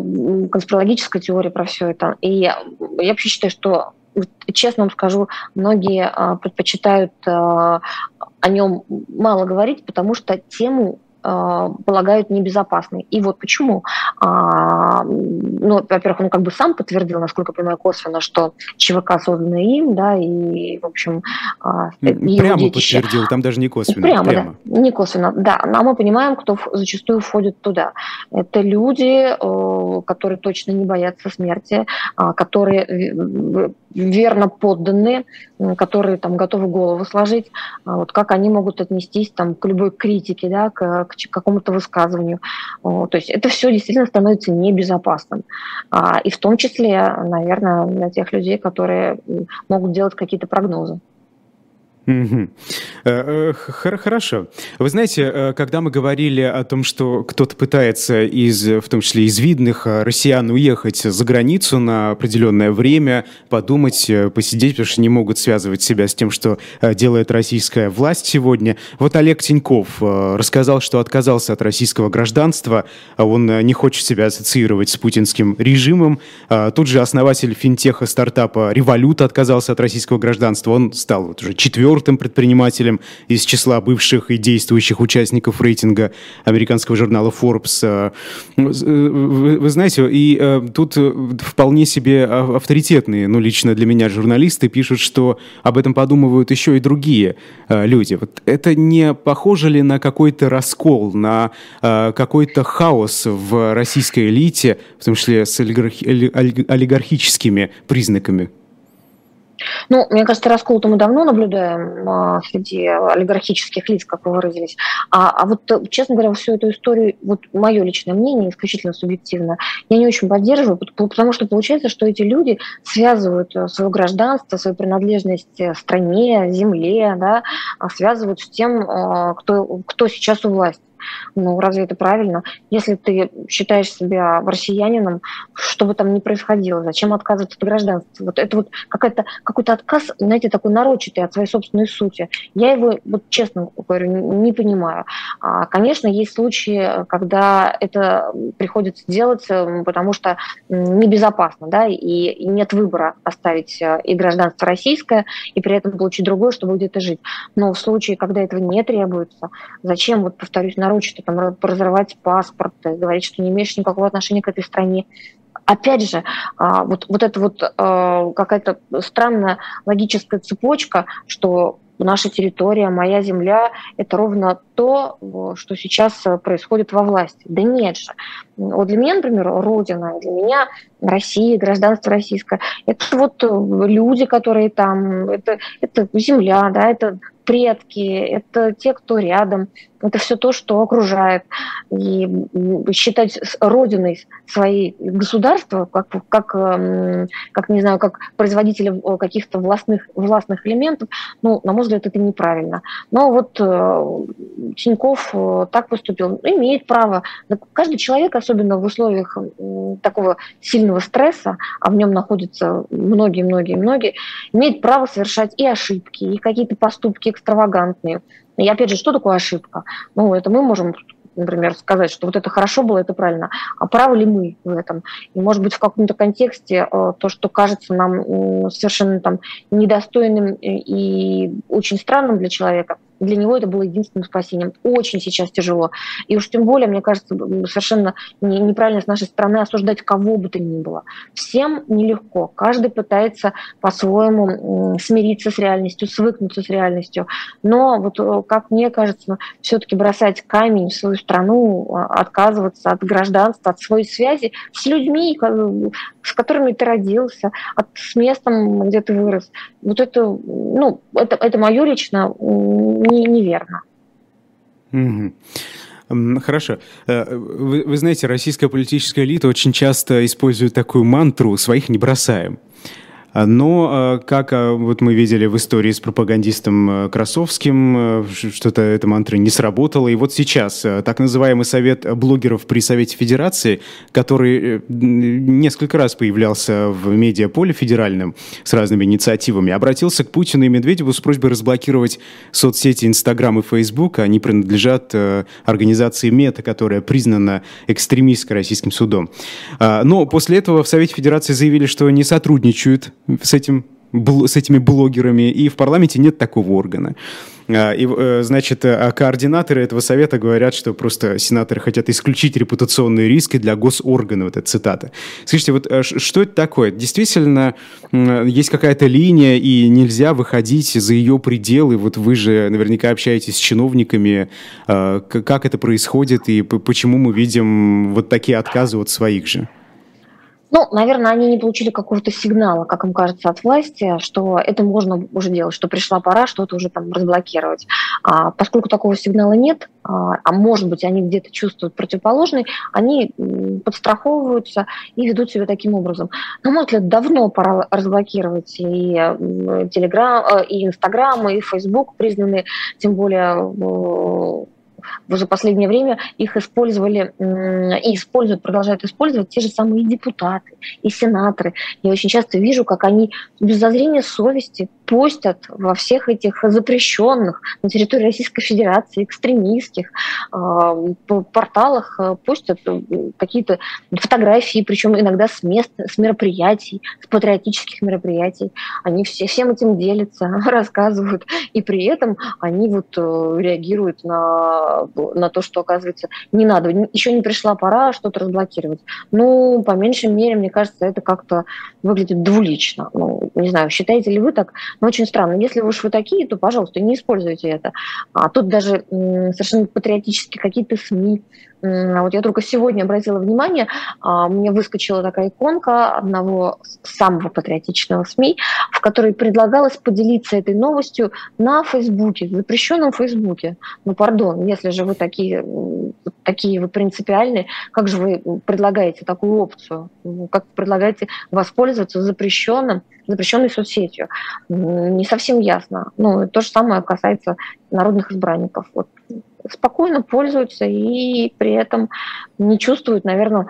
конспирологическая теория про все это. И я вообще считаю, что честно вам скажу, многие а, предпочитают а, о нем мало говорить, потому что тему полагают небезопасной. И вот почему. А, ну, во-первых, он как бы сам подтвердил, насколько я понимаю, косвенно, что ЧВК создано им, да, и, в общем, а, Прямо детище... подтвердил, там даже не косвенно. Прямо, прямо. да, не косвенно, да. Но мы понимаем, кто зачастую входит туда. Это люди, которые точно не боятся смерти, которые верно подданные, которые там готовы голову сложить, вот как они могут отнестись там к любой критике, да, к, к какому-то высказыванию. То есть это все действительно становится небезопасным. А, и в том числе, наверное, для тех людей, которые могут делать какие-то прогнозы. Угу. Хорошо. Вы знаете, э, когда мы говорили о том, что кто-то пытается, из, в том числе из видных россиян, уехать за границу на определенное время, подумать, посидеть, потому что не могут связывать себя с тем, что делает российская власть сегодня. Вот Олег Тиньков рассказал, что отказался от российского гражданства, а он не хочет себя ассоциировать с путинским режимом. Тут же основатель финтеха стартапа «Револют» отказался от российского гражданства. Он стал вот уже четвертым четвертым предпринимателем из числа бывших и действующих участников рейтинга американского журнала Forbes. Э, вы, вы знаете, и э, тут вполне себе авторитетные, ну, лично для меня журналисты пишут, что об этом подумывают еще и другие э, люди. Вот это не похоже ли на какой-то раскол, на какой-то хаос в российской элите, в том числе с олигархическими признаками? Ну, мне кажется, раскол-то мы давно наблюдаем а, среди олигархических лиц, как вы выразились. А, а вот, честно говоря, всю эту историю, вот мое личное мнение, исключительно субъективно, я не очень поддерживаю, потому что получается, что эти люди связывают э, свое гражданство, свою принадлежность э, стране, земле, да, а связывают с тем, э, кто, кто сейчас у власти. Ну, разве это правильно? Если ты считаешь себя россиянином, что бы там ни происходило, зачем отказываться от гражданства? Вот это вот какая-то, какой-то отказ, знаете, такой нарочитый от своей собственной сути. Я его, вот честно говорю, не понимаю. А, конечно, есть случаи, когда это приходится делать, э, потому что небезопасно, да, и, нет выбора оставить э, и гражданство российское, и при этом получить другое, чтобы где-то жить. Но в случае, когда этого не требуется, зачем, вот повторюсь, народ наручно там, разрывать паспорт, говорить, что не имеешь никакого отношения к этой стране. Опять же, а, вот, вот это вот а, какая-то странная логическая цепочка, что наша территория, моя земля – это ровно то, что сейчас происходит во власти. Да нет же. Вот для меня, например, Родина, для меня Россия, гражданство российское – это вот люди, которые там, это, это земля, да, это предки, это те, кто рядом, это все то, что окружает. И считать родиной своей государства, как, как, эм, как не знаю, как производителя каких-то властных, властных элементов, ну, на мой взгляд, это неправильно. Но вот э, Тиньков э, так поступил, имеет право. Каждый человек, особенно в условиях такого сильного стресса, а в нем находятся многие-многие-многие, имеет право совершать и ошибки, и какие-то поступки экстравагантные. И опять же, что такое ошибка? Ну, это мы можем например, сказать, что вот это хорошо было, это правильно. А правы ли мы в этом? И, может быть, в каком-то контексте э, то, что кажется нам совершенно там недостойным и очень странным для человека, для него это было единственным спасением. Очень сейчас тяжело. И уж тем более, мне кажется, совершенно неправильно с нашей стороны осуждать кого бы то ни было. Всем нелегко. Каждый пытается по-своему смириться с реальностью, свыкнуться с реальностью. Но вот, э, как мне кажется, все-таки бросать камень в свою страну, а, отказываться от гражданства, от своей связи с людьми, с которыми ты родился, от, с местом, где ты вырос. Вот это, ну, это, это мое лично не, неверно. Хорошо. Э, вы, вы знаете, российская политическая элита очень часто использует такую мантру «своих не бросаем». А, но, а, как а, вот мы видели в истории с пропагандистом Красовским, что-то эта мантра не сработала. И вот сейчас так называемый совет блогеров при Совете Федерации, который э, несколько раз появлялся в медиаполе федеральном с разными инициативами, обратился к Путину и Медведеву с просьбой разблокировать соцсети Инстаграм и Фейсбук. Они принадлежат э, организации МЕТА, которая признана экстремистской российским судом. Но после этого в Совете Федерации заявили, что не сотрудничают с этим с этими блогерами, и в парламенте нет такого органа. А, и, э, значит, а координаторы этого совета говорят, что просто сенаторы хотят исключить репутационные риски для госоргана, вот эта цитата. Скажите, вот э, что это такое? Действительно, есть какая-то линия, и нельзя выходить за ее пределы? Вот вы же наверняка общаетесь с чиновниками. А, как это происходит, и почему мы видим вот такие отказы от своих же? Ну, наверное, они не получили какого-то сигнала, как им кажется, от власти, что это можно уже делать, что пришла пора что-то уже там разблокировать. А, поскольку такого сигнала нет, а, а может быть, они где-то чувствуют противоположный, они подстраховываются и ведут себя таким образом. На мой взгляд, давно пора разблокировать и Телеграм, э, и Инстаграм, и Фейсбук, признанные тем более уже последнее время их использовали и используют, продолжают использовать те же самые депутаты, и сенаторы. Я очень часто вижу, как они без зазрения совести постят во всех этих запрещенных на территории Российской Федерации экстремистских э, порталах э, постят э, какие-то фотографии, причем иногда с мест, с мероприятий, с патриотических мероприятий. Они все, всем этим делятся, [laughs] рассказывают, и при этом они вот реагируют на, на то, что, оказывается, не надо, еще не пришла пора что-то разблокировать. Ну, по меньшей мере, мне кажется, это как-то выглядит двулично. Ну, не знаю, считаете ли вы так, но очень странно. Если уж вы такие, то, пожалуйста, не используйте это. А тут даже совершенно патриотически какие-то СМИ вот я только сегодня обратила внимание, а, мне выскочила такая иконка одного самого патриотичного СМИ, в которой предлагалось поделиться этой новостью на Фейсбуке, в запрещенном Фейсбуке. Ну, пардон, если же вы такие, такие вы принципиальные, как же вы предлагаете такую опцию? Как вы предлагаете воспользоваться запрещенным, запрещенной соцсетью? Не совсем ясно. Ну, то же самое касается народных избранников. Вот спокойно пользуются и при этом не чувствуют, наверное,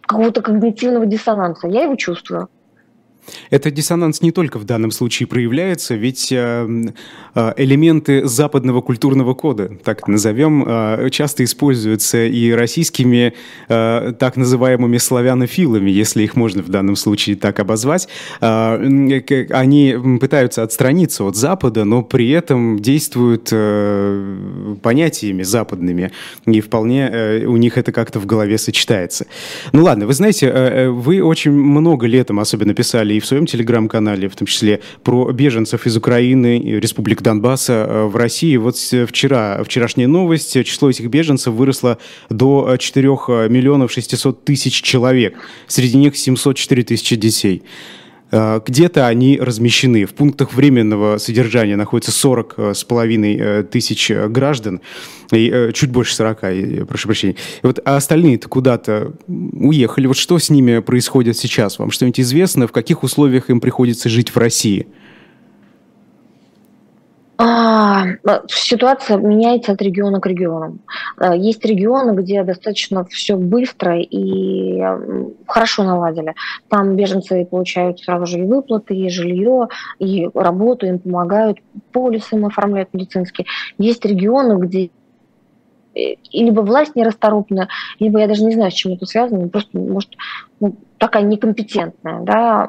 какого-то когнитивного диссонанса. Я его чувствую. Этот диссонанс не только в данном случае проявляется, ведь э, э, элементы западного культурного кода, так назовем, э, часто используются и российскими так называемыми славянофилами, если их можно в данном случае так обозвать. Они пытаются отстраниться от Запада, но при этом действуют понятиями западными, и вполне у них это как-то в голове сочетается. Ну ладно, вы знаете, вы очень много летом особенно писали в своем телеграм-канале, в том числе про беженцев из Украины, Республик Донбасса э, в России. Вот вчера, вчерашняя новость, число этих беженцев выросло до 4 миллионов 600 тысяч человек. Среди них 704 тысячи детей. Э, где-то они размещены. В пунктах временного содержания находится 40 э, с половиной э, тысяч граждан, и чуть больше 40, прошу прощения. Вот, а остальные-то куда-то уехали. Вот что с ними происходит сейчас? Вам что-нибудь известно? В каких условиях им приходится жить в России? А, ситуация меняется от региона к региону. А, есть регионы, где достаточно все быстро и хорошо наладили. Там беженцы получают сразу же и выплаты, и жилье, и работу, им помогают, полисы им оформляют медицинские. Есть регионы, где и либо власть нерасторопная, либо я даже не знаю, с чем это связано, просто, может, ну, такая некомпетентная, да,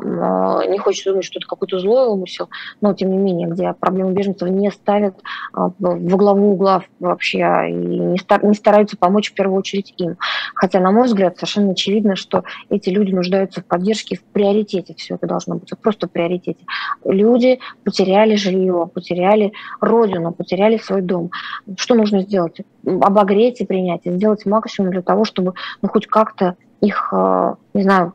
не хочет думать, что это какой-то злой умысел, но тем не менее, где проблемы беженцев не ставят а, во главу угла вообще и не, не стараются помочь в первую очередь им. Хотя, на мой взгляд, совершенно очевидно, что эти люди нуждаются в поддержке, в приоритете. Все это должно быть просто в приоритете. Люди потеряли жилье, потеряли родину, потеряли свой дом. Что нужно сделать? Обогреть и принять, и сделать максимум для того, чтобы ну, хоть как-то их, э, не знаю,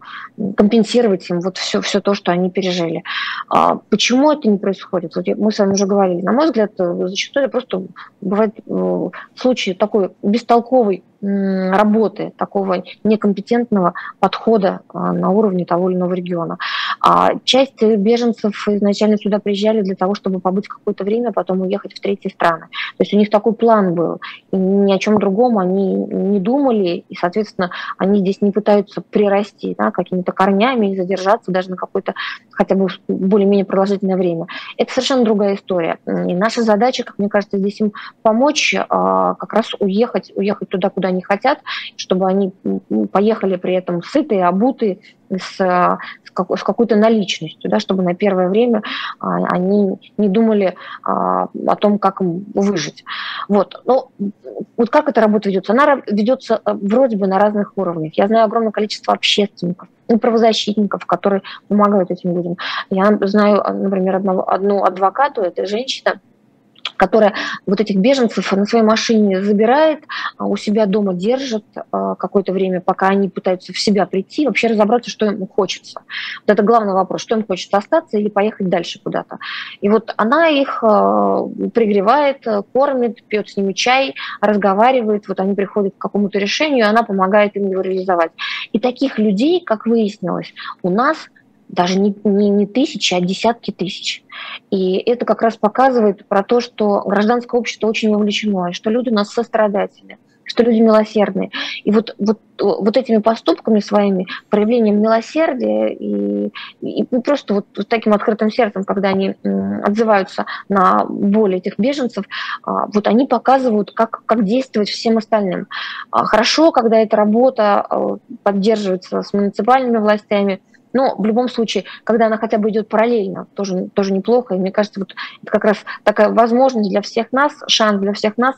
компенсировать им вот все, все то, что они пережили. А почему это не происходит? Вот мы с вами уже говорили. На мой взгляд, э, зачастую это просто бывает э, случаи такой бестолковой работы, такого некомпетентного подхода на уровне того или иного региона. А часть беженцев изначально сюда приезжали для того, чтобы побыть какое-то время, а потом уехать в третьи страны. То есть у них такой план был. И ни о чем другом они не думали, и, соответственно, они здесь не пытаются прирасти да, какими-то корнями и задержаться даже на какое-то хотя бы более-менее продолжительное время. Это совершенно другая история. И наша задача, как мне кажется, здесь им помочь а, как раз уехать, уехать туда, куда они хотят, чтобы они поехали при этом сытые, обутые, с, с какой-то наличностью, да, чтобы на первое время а, они не думали а, о том, как им выжить. Вот. Но вот как эта работа ведется? Она ведется э, вроде бы на разных уровнях. Я знаю огромное количество общественников, и правозащитников, которые помогают этим людям. Я знаю, например, одного, одну адвокату, это женщина, которая вот этих беженцев на своей машине забирает, а, у себя дома держит а, какое-то время, пока они пытаются в себя прийти, вообще разобраться, что им хочется. Вот это главный вопрос, что им хочется остаться или поехать дальше куда-то. И вот она их а, пригревает, кормит, пьет с ними чай, разговаривает, вот они приходят к какому-то решению, и она помогает им его реализовать. И таких людей, как выяснилось, у нас даже не, не, не тысячи, а десятки тысяч. И это как раз показывает про то, что гражданское общество очень вовлечено, и что люди у нас сострадательны, что люди милосердные. И вот, вот, вот этими поступками своими, проявлением милосердия и, и просто вот, вот таким открытым сердцем, когда они отзываются на боль этих беженцев, а, вот они показывают, как, как действовать всем остальным. А, хорошо, когда эта работа а, поддерживается с муниципальными властями – но в любом случае, когда она хотя бы идет параллельно, тоже, тоже неплохо. И мне кажется, вот это как раз такая возможность для всех нас, шанс для всех нас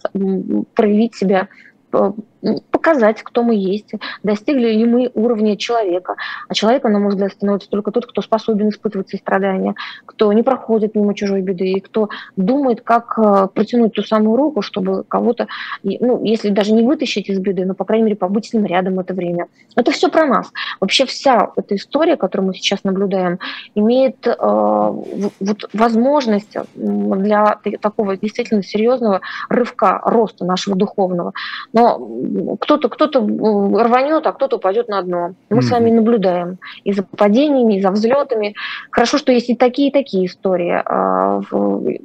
проявить себя Э, показать, кто мы есть, достигли ли мы уровня человека. А человеком, на мой взгляд, становится только тот, кто способен испытывать свои страдания, кто не проходит мимо чужой беды, и кто думает, как э, протянуть ту самую руку, чтобы кого-то, ну, если даже не вытащить из беды, но, по крайней мере, побыть с ним рядом это время. Это все про нас. Вообще вся эта история, которую мы сейчас наблюдаем, имеет э, вот возможность для такого действительно серьезного рывка, роста нашего духовного. Но кто-то кто рванет, а кто-то упадет на дно. Мы mm-hmm. с вами наблюдаем и за падениями, и за взлетами. Хорошо, что есть и такие, и такие истории. А,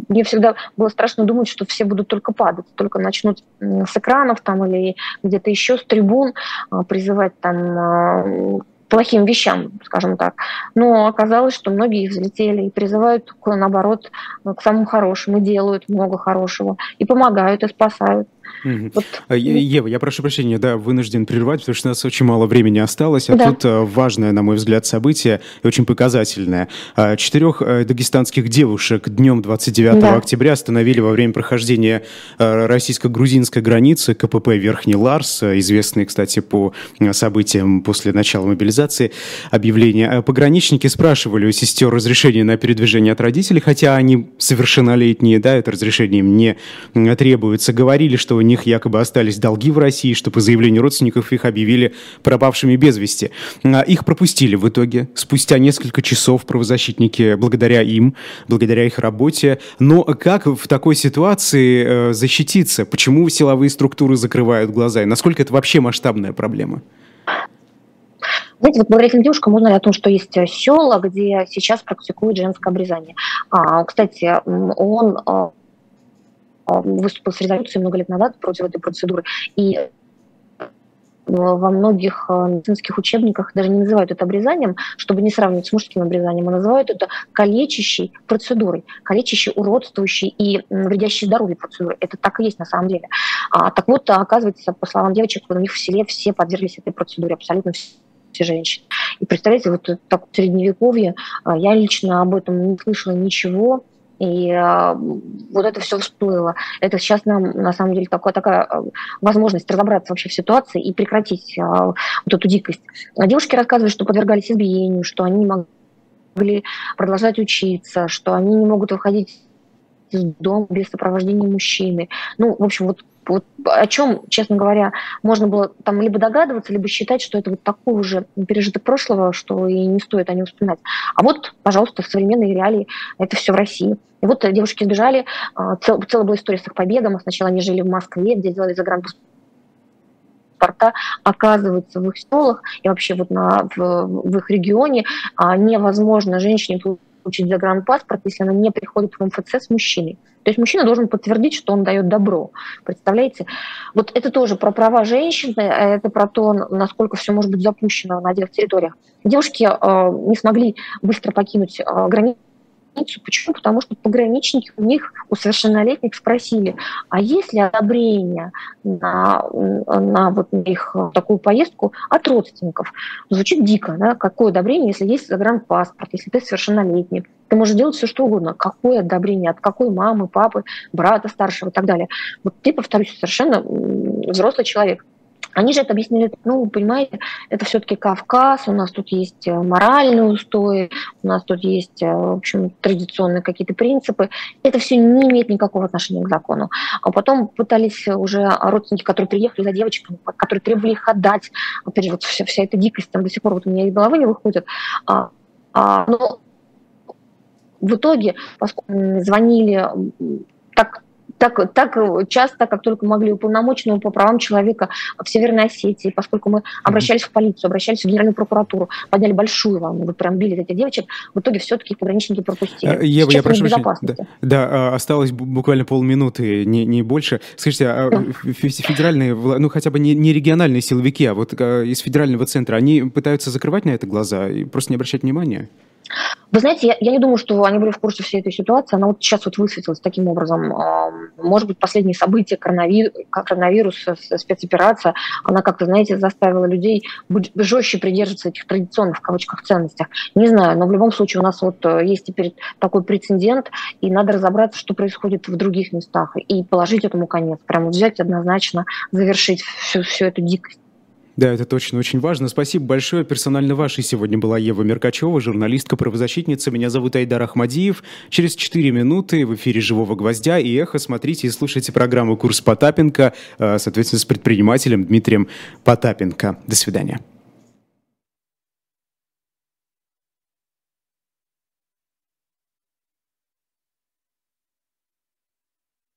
мне всегда было страшно думать, что все будут только падать, только начнут с экранов там или где-то еще с трибун а, призывать там а, плохим вещам, скажем так. Но оказалось, что многие взлетели и призывают, наоборот, к самым хорошим, и делают много хорошего, и помогают, и спасают. Вот. А, Ева, я прошу прощения, да, вынужден прервать, потому что у нас очень мало времени осталось, а да. тут а, важное, на мой взгляд, событие и очень показательное. А, четырех э, дагестанских девушек днем 29 да. октября остановили во время прохождения российско-грузинской границы КПП Верхний Ларс, известный, кстати, по событиям после начала мобилизации объявления. Пограничники спрашивали у сестер разрешение на передвижение от родителей, хотя они совершеннолетние, да, это разрешение им не требуется. Говорили, что у них якобы остались долги в России, что по заявлению родственников их объявили пропавшими без вести. А, их пропустили в итоге. Спустя несколько часов правозащитники, благодаря им, благодаря их работе. Но как в такой ситуации э, защититься? Почему силовые структуры закрывают глаза? И насколько это вообще масштабная проблема? Знаете, вот благодаря этим девушкам узнали о том, что есть села, где сейчас практикуют женское обрезание. А, кстати, он а, выступил с резолюцией много лет назад против этой процедуры. И э, во многих э, медицинских учебниках даже не называют это обрезанием, чтобы не сравнивать с мужским обрезанием, а называют это калечащей процедурой, калечащей, уродствующей и вредящей здоровью процедурой. Это так и есть на самом деле. А, так вот, оказывается, по словам девочек, у них в селе все подверглись этой процедуре, абсолютно все все женщины. И представляете, вот так в средневековье а, я лично об этом не слышала ничего, и э, вот это все всплыло. Это сейчас нам, на самом деле, такая, такая а, возможность разобраться вообще в ситуации и прекратить э, вот эту дикость. Девушки рассказывают, что подвергались избиению, что они не могли продолжать учиться, что они не могут выходить из дома без сопровождения мужчины. Ну, в общем, вот вот о чем, честно говоря, можно было там либо догадываться, либо считать, что это вот такое уже пережиток прошлого, что и не стоит о нем вспоминать. А вот, пожалуйста, в современной реалии это все в России. И вот девушки сбежали, а, цел, целая была история с их побегом. Сначала они жили в Москве, где делали загранпаспорт паспорта, оказывается в их селах и вообще вот на, в, в их регионе а, невозможно женщине получить загранпаспорт, если она не приходит в МФЦ с мужчиной. То есть мужчина должен подтвердить, что он дает добро. Представляете? Вот это тоже про права женщины, это про то, насколько все может быть запущено на отдельных территориях. Девушки э, не смогли быстро покинуть э, границу Почему? Потому что пограничники у них, у совершеннолетних спросили, а есть ли одобрение на, на вот их такую поездку от родственников? Звучит дико, да? Какое одобрение, если есть загранпаспорт, если ты совершеннолетний? Ты можешь делать все, что угодно. Какое одобрение? От какой мамы, папы, брата старшего и так далее. Вот ты, повторюсь, совершенно взрослый человек. Они же это объяснили, ну, понимаете, это все-таки Кавказ, у нас тут есть э, моральные устои, у нас тут есть, э, в общем, традиционные какие-то принципы. Это все не имеет никакого отношения к закону. А потом пытались уже родственники, которые приехали за девочками, которые требовали их отдать. Опять же, вот вся, вся эта дикость там до сих пор вот у меня из головы не выходит. А, а, но в итоге, поскольку звонили так так, так часто, как только могли уполномоченному по правам человека в Северной Осетии, поскольку мы обращались в полицию, обращались в Генеральную прокуратуру, подняли большую волну, вы прям били этих девочек, в итоге все-таки пограничники пропустили. Э, Ева, я прошу прощения. Да, да, а, осталось буквально полминуты, не, не больше. Скажите, а федеральные, ну хотя бы не, не региональные силовики, а вот а, из федерального центра, они пытаются закрывать на это глаза и просто не обращать внимания? Вы знаете, я, я не думаю, что они были в курсе всей этой ситуации. Она вот сейчас вот высветилась таким образом. Может быть, последние события, коронавирус, коронавирус спецоперация, она как-то, знаете, заставила людей быть жестче придерживаться этих традиционных, в кавычках, ценностях. Не знаю, но в любом случае у нас вот э, есть теперь такой прецедент, и надо разобраться, что происходит в других местах, и положить этому конец. Прямо взять однозначно, завершить всю, всю эту дикость. Да, это точно очень важно. Спасибо большое. Персонально вашей сегодня была Ева Меркачева, журналистка-правозащитница. Меня зовут Айдар Ахмадиев. Через 4 минуты в эфире «Живого гвоздя» и «Эхо» смотрите и слушайте программу «Курс Потапенко», э, соответственно, с предпринимателем Дмитрием Потапенко. До свидания.